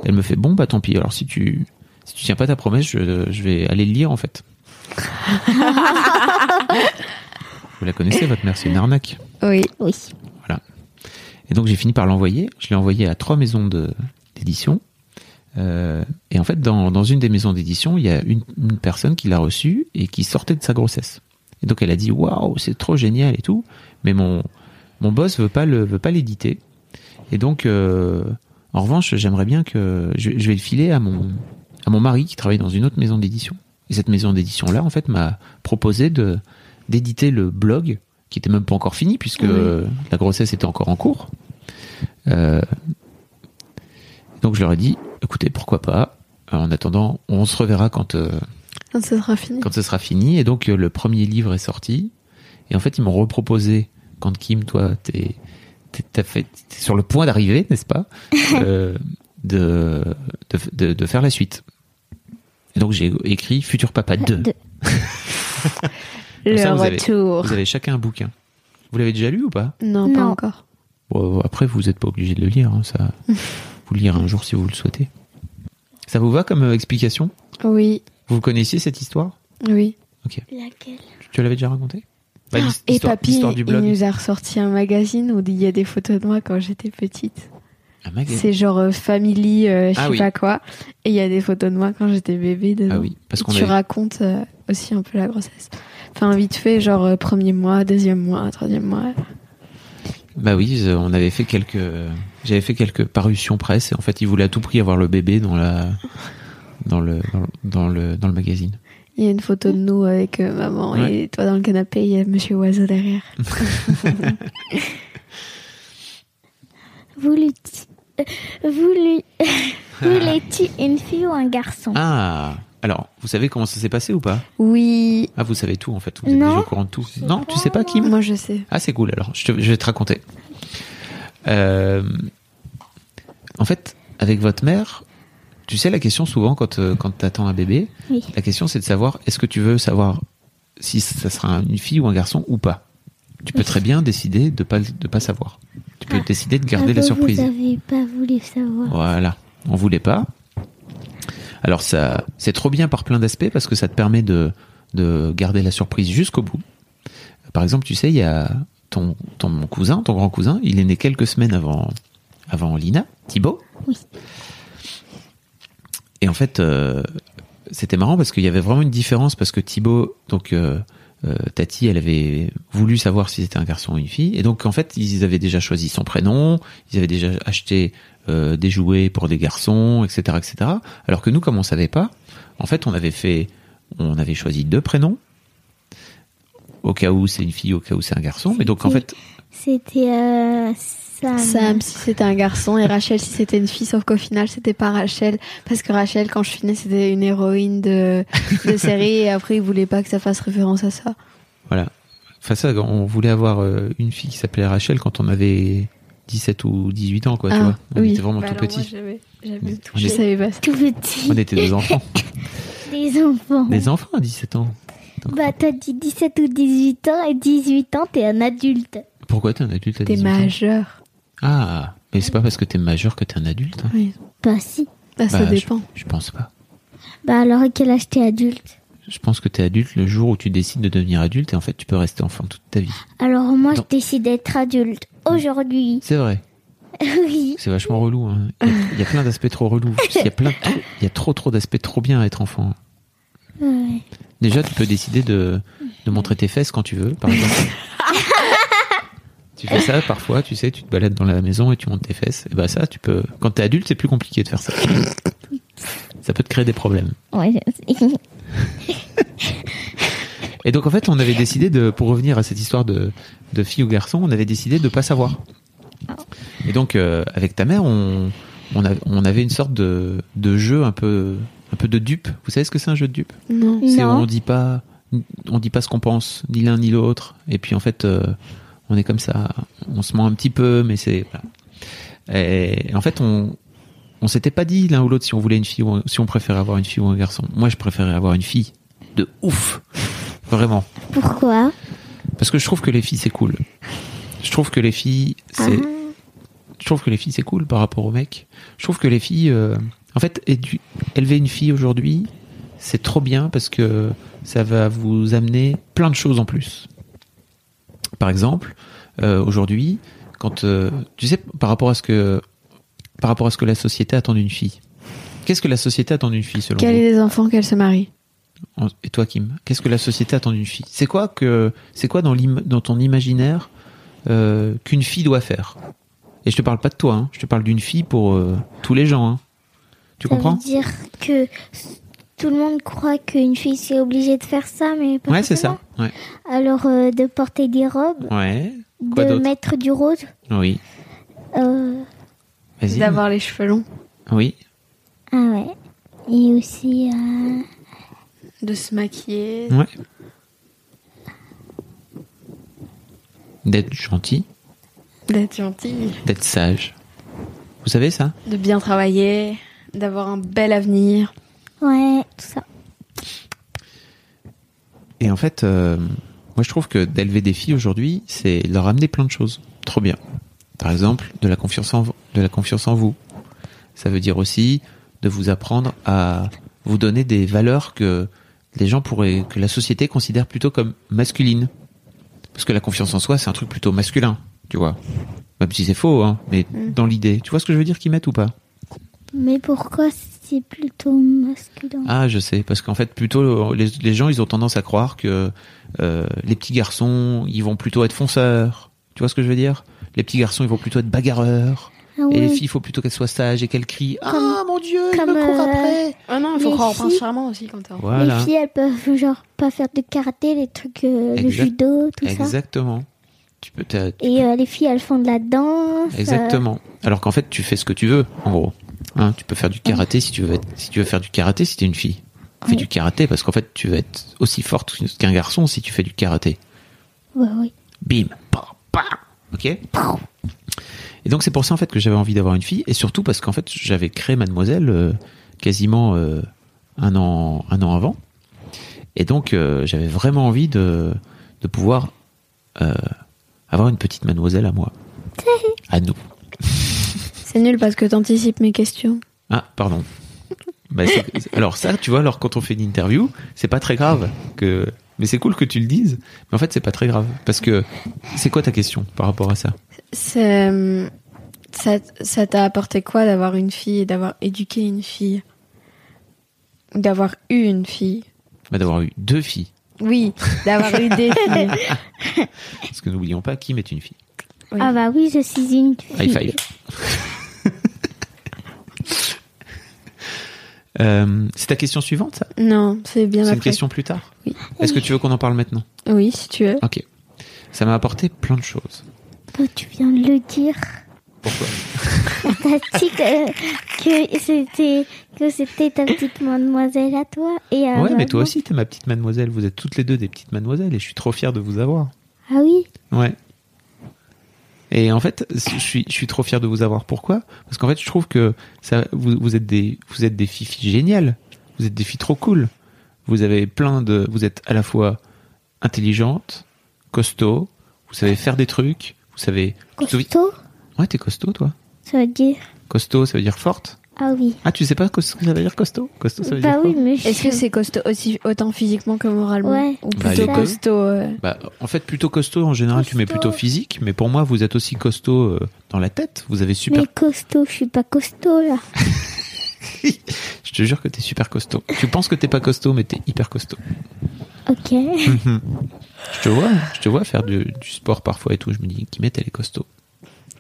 Elle me fait Bon, bah tant pis. Alors si tu, si tu tiens pas ta promesse, je, je vais aller le lire en fait. Vous la connaissez, votre mère, c'est une arnaque. Oui. Oui. Et donc j'ai fini par l'envoyer. Je l'ai envoyé à trois maisons d'édition. Euh, et en fait, dans, dans une des maisons d'édition, il y a une, une personne qui l'a reçu et qui sortait de sa grossesse. Et donc elle a dit waouh, c'est trop génial et tout. Mais mon mon boss veut pas le veut pas l'éditer. Et donc euh, en revanche, j'aimerais bien que je, je vais le filer à mon à mon mari qui travaille dans une autre maison d'édition. Et cette maison d'édition là, en fait, m'a proposé de d'éditer le blog qui était même pas encore fini puisque Oui. la grossesse était encore en cours. Euh, donc je leur ai dit, écoutez, pourquoi pas. En attendant, on se reverra quand euh, Quand ce sera fini. quand ce sera fini. Et donc euh, le premier livre est sorti. Et en fait, ils m'ont reproposé quand Kim, toi, t'es fait t'es sur le point d'arriver, n'est-ce pas, euh, de, de de de faire la suite. Et donc j'ai écrit Futur Papa 2. Le ça, vous avez- retour. Vous avez chacun un bouquin. Vous l'avez déjà lu ou pas? Non, pas Non. encore. Bon, après, vous n'êtes pas obligé de le lire. hein, ça, vous le lire un jour si vous le souhaitez. Ça vous va comme euh, explication? Oui, Vous connaissiez cette histoire? Oui. Laquelle? Tu l'avais déjà racontée? Bah, l'his- Et papy, il nous a ressorti un magazine où il y a des photos de moi quand j'étais petite. Un magazine. C'est genre euh, Family, euh, je Ah sais oui. pas quoi. Et il y a des photos de moi quand j'étais bébé dedans. Ah oui, parce qu'on tu avait- racontes euh, aussi un peu la grossesse. Enfin, vite fait, genre euh, premier mois, deuxième mois, troisième mois. Bah oui, euh, on avait fait quelques, j'avais fait quelques parutions presse et en fait, ils voulaient à tout prix avoir le bébé dans la, dans le, dans, le- dans le, dans le magazine. Il y a une photo de nous avec euh, maman Ouais. et toi dans le canapé, il y a Monsieur Oiseau derrière. Voulais-tu voulais- voulais-tu une fille ou un garçon? Ah, alors, vous savez comment ça s'est passé ou pas? Oui, Ah, vous savez tout en fait. Vous êtes Non. déjà au courant de tout. Non, tu sais pas, Kim moi je sais. Ah, c'est cool. Alors, je, te- je vais te raconter. Euh, en fait, avec votre mère, tu sais la question souvent quand euh, quand t'attends un bébé, Oui. la question c'est de savoir est-ce que tu veux savoir si ça sera une fille ou un garçon ou pas? Tu peux très bien décider de pas de pas savoir. Tu peux décider de garder Ah la bah, surprise. Vous avez pas voulu savoir. Voilà, on voulait pas. Alors ça, c'est trop bien par plein d'aspects parce que ça te permet de de garder la surprise jusqu'au bout. Par exemple, tu sais, il y a ton ton cousin, ton grand cousin, il est né quelques semaines avant avant Lina, Thibaut. Oui. Et en fait, euh, c'était marrant parce qu'il y avait vraiment une différence parce que Thibaut, donc euh, euh, Tati, elle avait voulu savoir si c'était un garçon ou une fille, et donc en fait, ils avaient déjà choisi son prénom, ils avaient déjà acheté euh, des jouets pour des garçons, etc., etc. Alors que nous, comme on savait pas, en fait, on avait fait, on avait choisi deux prénoms au cas où c'est une fille, au cas où c'est un garçon, mais donc en fait, C'était euh, Sam. Sam si c'était un garçon et Rachel si c'était une fille, sauf qu'au final c'était pas Rachel parce que Rachel quand je suis née c'était une héroïne de, de série et après ils voulaient pas que ça fasse référence à ça. Voilà. Enfin, ça, on voulait avoir euh, une fille qui s'appelait Rachel quand on avait 17 ou 18 ans, quoi, tu Ah, vois. On oui. était vraiment Bah tout moi, j'avais- Je savais pas ça. Tout petit. On était des enfants. Des enfants. des enfants à 17 ans. Bah, t'as dit 17 ou 18 ans et 18 ans, t'es un adulte. Pourquoi t'es un adulte à T'es 18 ans majeur. Ah, mais c'est pas parce que t'es majeur que t'es un adulte. hein. Oui. Bah, si. Ah, ça Bah, je- dépend. Je, pense pas. Bah, alors, à quel âge t'es adulte? Je pense que t'es adulte le jour où tu décides de devenir adulte et en fait tu peux rester enfant toute ta vie. Alors, moi, je décide d'être adulte. Aujourd'hui. C'est vrai. oui. C'est vachement relou. hein. Il, y a, il y a plein d'aspects trop relous. Il y a plein, de il y a trop trop d'aspects trop bien à être enfant. Ouais. Déjà, tu peux décider de, de montrer tes fesses quand tu veux, par exemple. tu fais ça parfois, tu sais, tu te balades dans la maison et tu montes tes fesses. Et bah ça, tu peux. Quand t'es adulte, c'est plus compliqué de faire ça. Ça peut te créer des problèmes. Ouais. Et donc en fait, on avait décidé de, pour revenir à cette histoire de, de fille ou garçon, on avait décidé de pas savoir. Et donc euh, avec ta mère, on, on, a- on avait une sorte de, de jeu un peu, un peu de dupe. Vous savez ce que c'est un jeu de dupe? Non. C'est on dit pas, on dit pas ce qu'on pense, ni l'un ni l'autre. Et puis en fait, euh, on est comme ça, on se ment un petit peu, mais c'est voilà. Et en fait, on on s'était pas dit l'un ou l'autre si on voulait une fille ou si on préférait avoir une fille ou un garçon. Moi, je préférais avoir une fille de ouf, vraiment, Pourquoi? Parce que je trouve que les filles c'est cool. Je trouve que les filles c'est je trouve que les filles c'est cool par rapport aux mecs. Je trouve que les filles, euh, en fait, édu- élever une fille aujourd'hui, c'est trop bien parce que ça va vous amener plein de choses en plus. Par exemple, euh, aujourd'hui, quand euh, tu sais par rapport à ce que par rapport à ce que la société attend d'une fille. Qu'est-ce que la société attend d'une fille selon Qu'elle ait des enfants, qu'elle se marie. Et toi, Kim, qu'est-ce que la société attend d'une fille? C'est quoi que c'est quoi dans, dans ton imaginaire euh, qu'une fille doit faire? Et je te parle pas de toi, hein, je te parle d'une fille pour euh, tous les gens. hein. Tu Ça comprends? veut dire que tout le monde croit qu'une fille c'est obligée de faire ça, mais pas Ouais, c'est ça. Ouais. Alors, euh, de porter des robes, Ouais. Quoi de mettre du rose, Oui. euh, Vas-y. D'avoir les cheveux longs. Oui. ah ouais. Et aussi, euh, De se maquiller. Ouais. D'être gentil, D'être gentil. d'être sage. Vous savez ça? De bien travailler. D'avoir un bel avenir. ouais, tout ça. Et en fait, euh, moi je trouve que d'élever des filles aujourd'hui, c'est leur amener plein de choses. Trop bien. Par exemple, de la confiance en, de la confiance en vous. Ça veut dire aussi de vous apprendre à vous donner des valeurs que les gens pourraient, que la société considère plutôt comme masculines. Parce que la confiance en soi, c'est un truc plutôt masculin, tu vois. Même si c'est faux, hein, mais dans l'idée. Tu vois ce que je veux dire qu'ils mettent ou pas? Mais pourquoi c'est plutôt masculin? Ah, je sais, parce qu'en fait, plutôt, les, les gens, ils ont tendance à croire que euh, les petits garçons, ils vont plutôt être fonceurs. Tu vois ce que je veux dire? Les petits garçons, ils vont plutôt être bagarreurs. Ah Et les filles, il faut plutôt qu'elles soient sages et qu'elles crient Comme- Ah, mon Dieu, il me court euh, après Ah non, il faut croire au prince charmant aussi quand t'es. Voilà, Les filles, elles peuvent genre pas faire de karaté, les trucs, euh, le judo, tout ça. exactement. Tu peux, t'as- Et euh, les filles, elles font de la danse. euh, Exactement. Alors qu'en fait, tu fais ce que tu veux, en gros. Hein, tu peux faire du karaté si tu veux être, si tu veux faire du karaté si t'es une fille. Fais Oui. du karaté parce qu'en fait, tu vas être aussi forte qu'un garçon si tu fais du karaté. Ouais, oui. bim, pa, pa, ok Et donc c'est pour ça en fait que j'avais envie d'avoir une fille et surtout parce qu'en fait j'avais créé Mademoiselle euh, quasiment euh, un an un an avant Et donc, euh, j'avais vraiment envie de, de pouvoir avoir une petite mademoiselle à moi. à nous. C'est nul parce que t'anticipes mes questions. Ah, pardon. Bah, alors ça, tu vois, alors quand on fait une interview, c'est pas très grave que. Mais c'est cool que tu le dises. Mais en fait, c'est pas très grave parce que c'est quoi ta question par rapport à ça? C'est, euh, ça, ça t'a apporté quoi d'avoir une fille et d'avoir éduqué une fille? Ou D'avoir eu une fille? Bah, D'avoir eu deux filles. Oui, d'avoir eu des filles. Parce que n'oublions pas, Kim est une fille. Oui. Ah bah oui, je suis une fille. High five. Euh, c'est ta question suivante, ça? Non, c'est bien C'est une question plus tard? Oui. Est-ce que tu veux qu'on en parle maintenant? Oui, si tu veux. Ok. Ça m'a apporté plein de choses. Oh, tu viens de le dire. Pourquoi? T'as dit que, que c'était que c'était ta petite mademoiselle à toi et à Ouais, mais toi aussi, t'es ma petite mademoiselle. Vous êtes toutes les deux des petites mademoiselles et je suis trop fier de vous avoir. Ah oui? Ouais. Et en fait, je suis, je suis trop fier de vous avoir. Pourquoi? Parce qu'en fait, je trouve que ça, vous, vous êtes des, vous êtes des filles, filles géniales. Vous êtes des filles trop cool. Vous avez plein de, vous êtes à la fois intelligente, costaud. Vous savez faire des trucs. Vous savez. Costaud, Ouais, t'es costaud, toi. ça veut dire? Costaud, ça veut dire forte. Ah oui. Ah, tu sais pas ce que ça veut dire costaud? Costaud, ça veut Bah dire oui, quoi? mais je- Est-ce que c'est costaud aussi autant physiquement que moralement Ouais. Ou Bah, plutôt costaud euh, Bah, en fait, plutôt costaud en général, tu mets plutôt physique, mais pour moi, vous êtes aussi costaud euh, dans la tête. Vous avez super. Mais costaud, je suis pas costaud là. Je te jure que t'es super costaud. Tu penses que t'es pas costaud, mais t'es hyper costaud. Ok. Je te vois, je te vois faire du, du sport parfois et tout. Je me dis, Kimet, elle est costaud.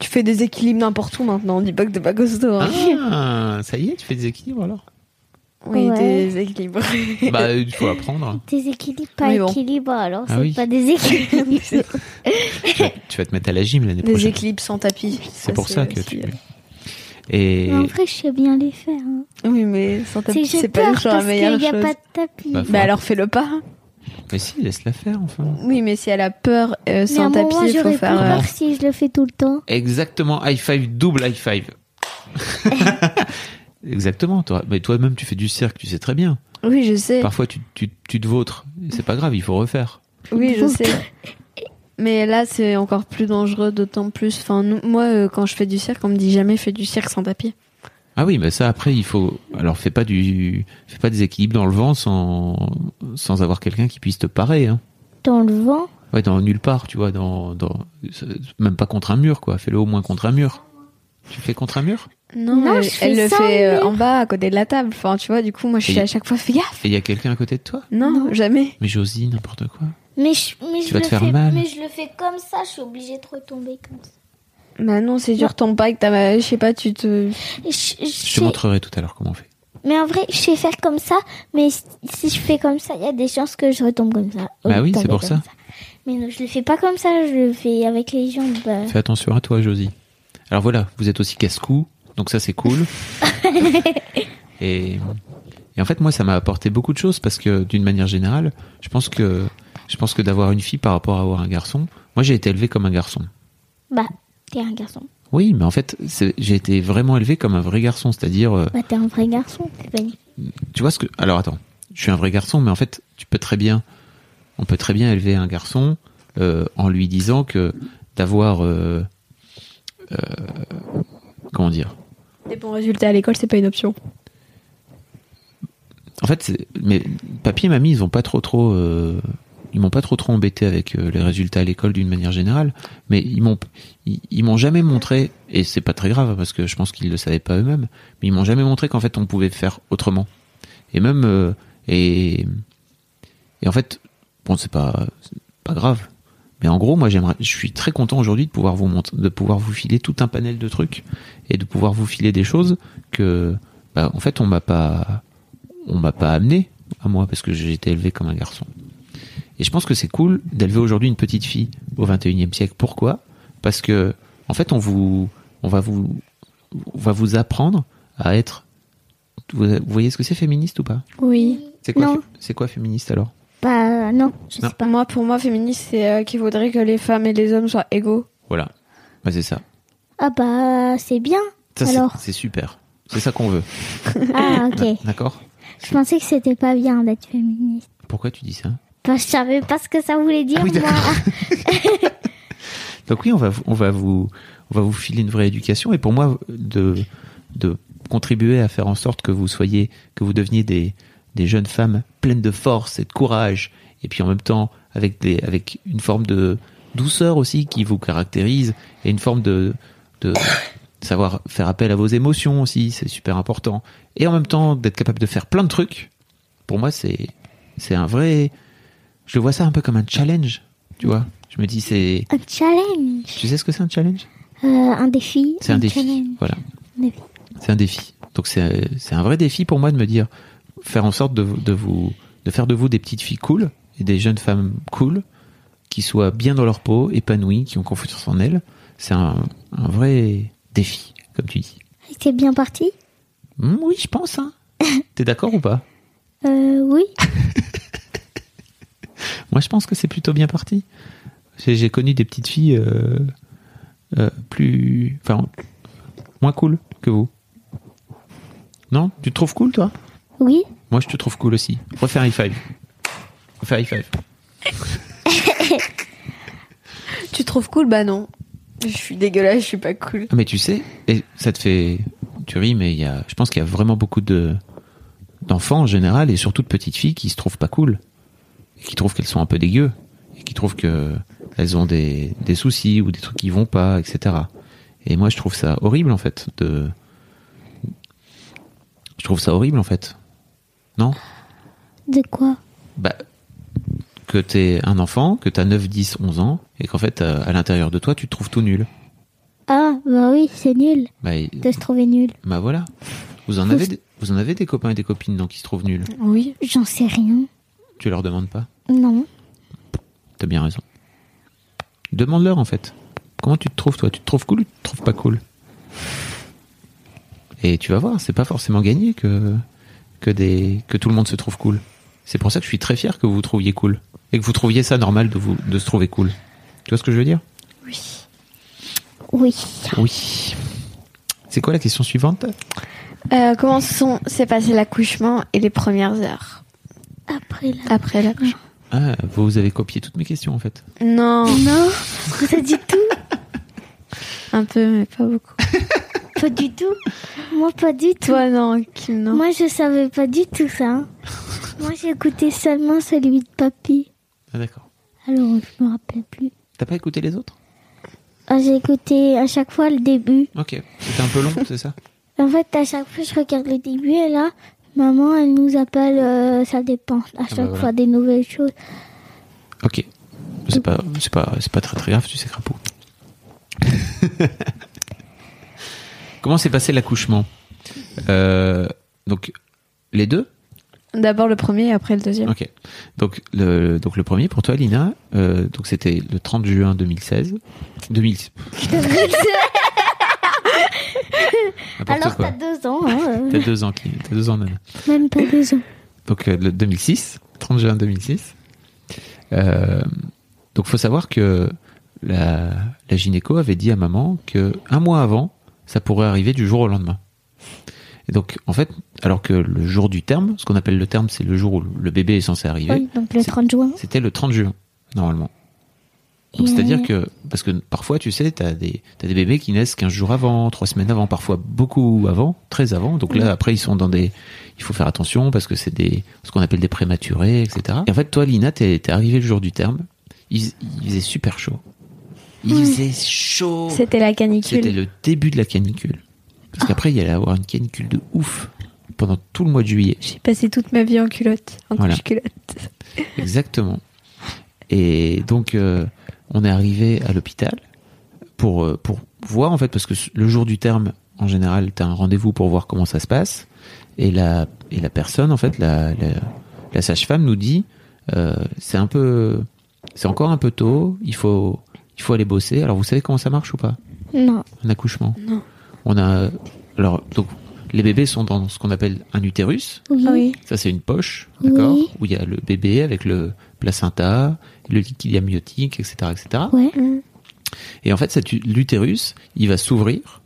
Tu fais des équilibres n'importe où maintenant. On dit pas que t'es pas costaud. hein. Ah, ça y est, tu fais des équilibres alors Oui, Ouais. des équilibres. Bah, il faut apprendre. Déséquilibre, pas Oui, bon. équilibre, alors Ah c'est oui. pas déséquilibre. Tu vas, tu vas te mettre à la gym l'année des prochaine. équilibres sans tapis. C'est pour ça que aussi, tu. Et Mais en vrai, je sais bien les faire. hein. Oui, mais sans C'est tapis, que j'ai c'est pas peur toujours la parce qu'il meilleure n'y a chose. pas de tapis. Bah, faut- Bah alors fais-le pas. Mais si, laisse-la faire enfin. Oui, mais si elle a peur euh, Mais à sans un moment, tapis, il faut j'aurais faire. plus euh, peur si je le fais tout le temps. Exactement, high five, double high five. Exactement, toi. Mais toi-même, tu fais du cirque, tu sais très bien. Oui, je sais. Parfois, tu, tu, tu te vautres. C'est pas grave, il faut refaire. Oui, je sais. Mais là, c'est encore plus dangereux, d'autant plus. Enfin, nous- moi, euh, quand je fais du cirque, on me dit jamais fais du cirque sans tapis. Ah oui, mais ça après il faut. Alors fais pas du, fais pas des équilibres dans le vent sans sans avoir quelqu'un qui puisse te parer. Hein. Dans le vent? Ouais, dans nulle part, tu vois, dans dans même pas contre un mur quoi. Fais-le au moins contre un mur. Tu fais contre un mur? Non, Non, elle, je fais elle le fait euh, en bas, à côté de la table. Enfin, tu vois, du coup, moi, je suis à chaque fois, fais gaffe. Et il y a quelqu'un à côté de toi? Non, Non. jamais. Mais Josie, n'importe quoi. Mais je, mais Tu je vas le te faire fais, mal. Mais je le fais comme ça, je suis obligée de retomber comme ça. Bah non, c'est dur, ton pas que t'as, je sais pas, tu te. Je, je Je te montrerai tout à l'heure comment on fait. Mais en vrai, je sais faire comme ça, mais si- je fais comme ça, il y a des chances que je retombe comme ça. Bah oui, c'est pour ça. Mais non, je le fais pas comme ça, je le fais avec les jambes. bah. Fais attention à toi, Josie. Alors voilà, vous êtes aussi casse-cou, donc ça c'est cool. et, et en fait, moi, ça m'a apporté beaucoup de choses parce que d'une manière générale, je pense que je pense que d'avoir une fille par rapport à avoir un garçon, moi j'ai été élevé comme un garçon. Bah, t'es un garçon. Oui, mais en fait, j'ai été vraiment élevé comme un vrai garçon, c'est-à-dire, euh, Bah, t'es un vrai garçon, t'es pas une- tu vois ce que. Alors attends, je suis un vrai garçon, mais en fait, tu peux très bien, on peut très bien élever un garçon euh, en lui disant que d'avoir, euh, euh, comment dire, Des bons résultats à l'école, c'est pas une option. En fait, mais papy et mamie, ils ont pas trop trop, euh, ils m'ont pas trop trop embêté avec euh, les résultats à l'école d'une manière générale, mais ils m'ont, ils, m'ont jamais montré, et c'est pas très grave parce que je pense qu'ils le savaient pas eux-mêmes, mais ils m'ont jamais montré qu'en fait on pouvait faire autrement. Et même, euh, et, et en fait, bon, c'est pas, pas grave. Mais en gros, moi, j'aimerais, je suis très content aujourd'hui de pouvoir vous montrer, de pouvoir vous filer tout un panel de trucs et de pouvoir vous filer des choses que, bah, en fait, on m'a pas, on m'a pas amené à moi parce que j'ai été élevé comme un garçon. Et je pense que c'est cool d'élever aujourd'hui une petite fille au 21e siècle. Pourquoi? Parce que en fait, on vous on va vous on va vous apprendre à être vous, vous voyez ce que c'est féministe ou pas? Oui. C'est quoi c'est quoi féministe alors? Bah, non, je Non. sais pas. Moi, pour moi, féministe, c'est euh, qu'il faudrait que les femmes et les hommes soient égaux. Voilà. Bah, c'est ça. Ah, bah, c'est bien. Ça Alors c'est super. C'est ça qu'on veut. Ah, ok. D'accord? Je pensais que c'était pas bien d'être féministe. Pourquoi tu dis ça? Bah, je savais pas ce que ça voulait dire, Ah oui, moi. Donc oui, on va, vous- on va vous, on va vous filer une vraie éducation. Et pour moi, de, de contribuer à faire en sorte que vous soyez, que vous deveniez des, des jeunes femmes pleines de force et de courage, et puis en même temps avec des, avec une forme de douceur aussi qui vous caractérise et une forme de, de savoir faire appel à vos émotions aussi, c'est super important. Et en même temps d'être capable de faire plein de trucs. Pour moi, c'est, c'est un vrai, je vois ça un peu comme un challenge, tu vois. Je me dis c'est, Un challenge. tu sais ce que c'est un challenge? Euh, un défi. C'est un défi. challenge. Voilà. C'est un défi. Donc c'est un vrai défi pour moi de me dire faire en sorte de, vous- de vous de faire de vous des petites filles cool et des jeunes femmes cool qui soient bien dans leur peau, épanouies, qui ont confiance en elles. C'est un, un vrai défi, comme tu dis. C'est bien parti Hmm, oui, je pense. Hein. T'es d'accord ou pas? Euh, oui. Moi, je pense que c'est plutôt bien parti. J'ai connu des petites filles euh, euh, plus, enfin, moins cool que vous. Non? Tu te trouves cool, toi? Oui. Moi, je te trouve cool aussi. Refais un high five. Refais un high five. Tu trouves cool? Bah non. Je suis dégueulasse, je suis pas cool. Ah, mais tu sais, et ça te fait. Tu ris, mais il y a, je pense qu'il y a vraiment beaucoup de d'enfants en général et surtout de petites filles qui se trouvent pas cool, qui trouvent qu'elles sont un peu dégueu, et qui trouvent que elles ont des, des soucis ou des trucs qui vont pas, etc. Et moi, je trouve ça horrible en fait. De, je trouve ça horrible en fait. Non? De quoi? Bah, que t'es un enfant, que t'as 9, 10, 11 ans, et qu'en fait, euh, à l'intérieur de toi, tu te trouves tout nul. Ah, bah oui, c'est nul Bah, de se trouver nul. bah voilà. Vous en, avez, des- vous en avez des copains et des copines non, qui se trouvent nuls. Oui. J'en sais rien. Tu leur demandes pas? Non. T'as bien raison. Demande-leur en fait. Comment tu te trouves toi? Tu te trouves cool ou tu te trouves pas cool? Et tu vas voir, c'est pas forcément gagné que, que, des, que tout le monde se trouve cool. C'est pour ça que je suis très fier que vous vous trouviez cool. Et que vous trouviez ça normal de, vous, de se trouver cool. Tu vois ce que je veux dire? Oui. Oui. C'est quoi la question suivante? Euh, comment sont- s'est passé l'accouchement et les premières heures? Après après l'accouchement Ah, vous avez copié toutes mes questions en fait. Non, Non, pas du tout. un peu, mais pas beaucoup. Pas du tout. Moi, pas du tout. Toi, non, non. Moi, je savais pas du tout ça. hein. Moi, j'écoutais seulement celui de papy. Ah d'accord. Alors, je me rappelle plus. T'as pas écouté les autres? Ah, j'ai écouté à chaque fois le début. Ok. C'était un peu long, c'est ça? En fait, à chaque fois, je regarde le début et là, maman, elle nous appelle, euh, ça dépend. À chaque bah voilà. fois, des nouvelles choses. Ok. C'est pas, c'est pas, c'est pas très très grave, tu sais, crapaud. Comment s'est passé l'accouchement Euh, Donc, les deux? D'abord le premier et après le deuxième. Ok. Donc le, donc le premier pour toi, Lina, euh, donc c'était le 30 juin 2016. 2000. Alors, t'as deux ans, hein, T'as deux ans, qui, t'as deux ans, Nana. même pas deux ans. Donc euh, le 2006, 30 juin 2006. Euh, donc faut savoir que la, la gynéco avait dit à maman que un mois avant, ça pourrait arriver du jour au lendemain. Et donc en fait, alors que le jour du terme, ce qu'on appelle le terme, c'est le jour où le bébé est censé arriver, Oui, donc le c'est- 30 juin. c'était le 30 juin normalement. C'est-à-dire que parce que parfois tu sais, t'as des t'as des bébés qui naissent 15 jours avant, 3 semaines avant, parfois beaucoup avant, très avant. Donc là après ils sont dans des il faut faire attention parce que c'est des ce qu'on appelle des prématurés, etc. Et en fait toi Lina t'es t'es arrivée le jour du terme, il, il faisait super chaud. Il faisait chaud. C'était la C'était canicule. le début de la canicule. Parce qu'après il y allait avoir une canicule de ouf pendant tout le mois de juillet. J'ai passé toute ma vie en culotte, en Voilà. couche-culotte. Exactement. Et donc, euh, on est arrivé à l'hôpital pour, euh, pour voir, en fait, parce que le jour du terme, en général, tu as un rendez-vous pour voir comment ça se passe. Et la, et la personne, en fait, la, la, la sage-femme nous dit, euh, c'est un peu, c'est encore un peu tôt, il faut, il faut aller bosser. Alors, vous savez comment ça marche ou pas? Non. un accouchement? Non. On a, alors, donc, les bébés sont dans ce qu'on appelle un utérus. Oui. Oui. Ça, c'est une poche, d'accord? Oui. Où il y a le bébé avec le placenta, le liquide amniotique, etc., etc. Ouais. Et en fait, l'utérus, il va s'ouvrir,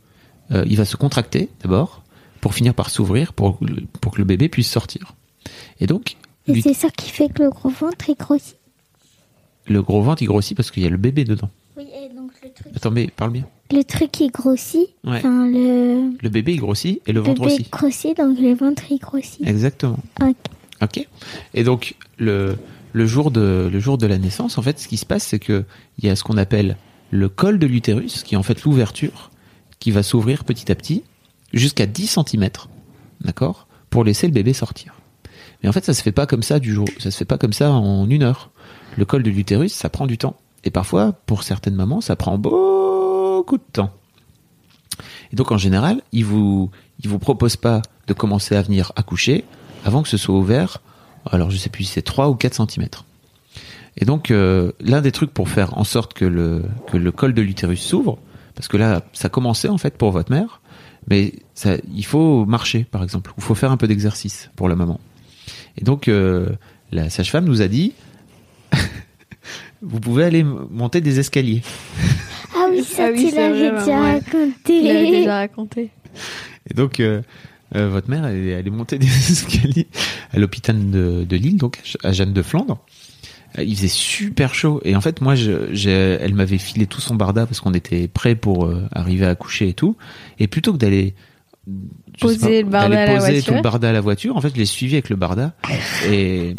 euh, il va se contracter d'abord, pour finir par s'ouvrir pour, le- pour que le bébé puisse sortir. Et donc, Et c'est ça qui fait que le gros ventre est grossi. Le gros ventre, il grossit parce qu'il y a le bébé dedans. Oui, et donc le truc, Attends, mais parle bien. le truc qui grossit, Ouais. enfin le, Le bébé, il grossit et le ventre bébé aussi. grossit, donc le ventre il grossit. Exactement. Ok. Ok. Et donc le le jour de la naissance, en fait, ce qui se passe, c'est que il y a ce qu'on appelle le col de l'utérus, qui est en fait l'ouverture, qui va s'ouvrir petit à petit jusqu'à 10 cm, d'accord, pour laisser le bébé sortir. Mais en fait, ça se fait pas comme ça du jour, ça se fait pas comme ça en une heure. Le col de l'utérus, ça prend du temps. Et parfois, pour certaines mamans, ça prend beaucoup de temps. Et donc, en général, ils vous, ils vous proposent pas de commencer à venir accoucher avant que ce soit ouvert. Alors, je sais plus si c'est 3 ou 4 cm. Et donc, euh, l'un des trucs pour faire en sorte que le, que le col de l'utérus s'ouvre, parce que là, ça commençait en fait pour votre mère, mais ça, il faut marcher, par exemple, ou il faut faire un peu d'exercice pour la maman. Et donc, euh, la sage-femme nous a dit, vous pouvez aller monter des escaliers. Ah oui, ça Ah oui, tu l'avais vrai, déjà maman, ouais. raconté. Il l'avait déjà raconté. Et donc, euh, euh, votre mère, elle, est- elle est montée des escaliers à l'hôpital de, de Lille, donc à Jeanne de Flandre. Euh, Il faisait super chaud. Et en fait, moi, je, elle m'avait filé tout son barda parce qu'on était prêts pour euh, arriver à coucher et tout. Et plutôt que d'aller Poser le barda à la poser voiture. tout le barda à la voiture, en fait, je l'ai suivi avec le barda. Et,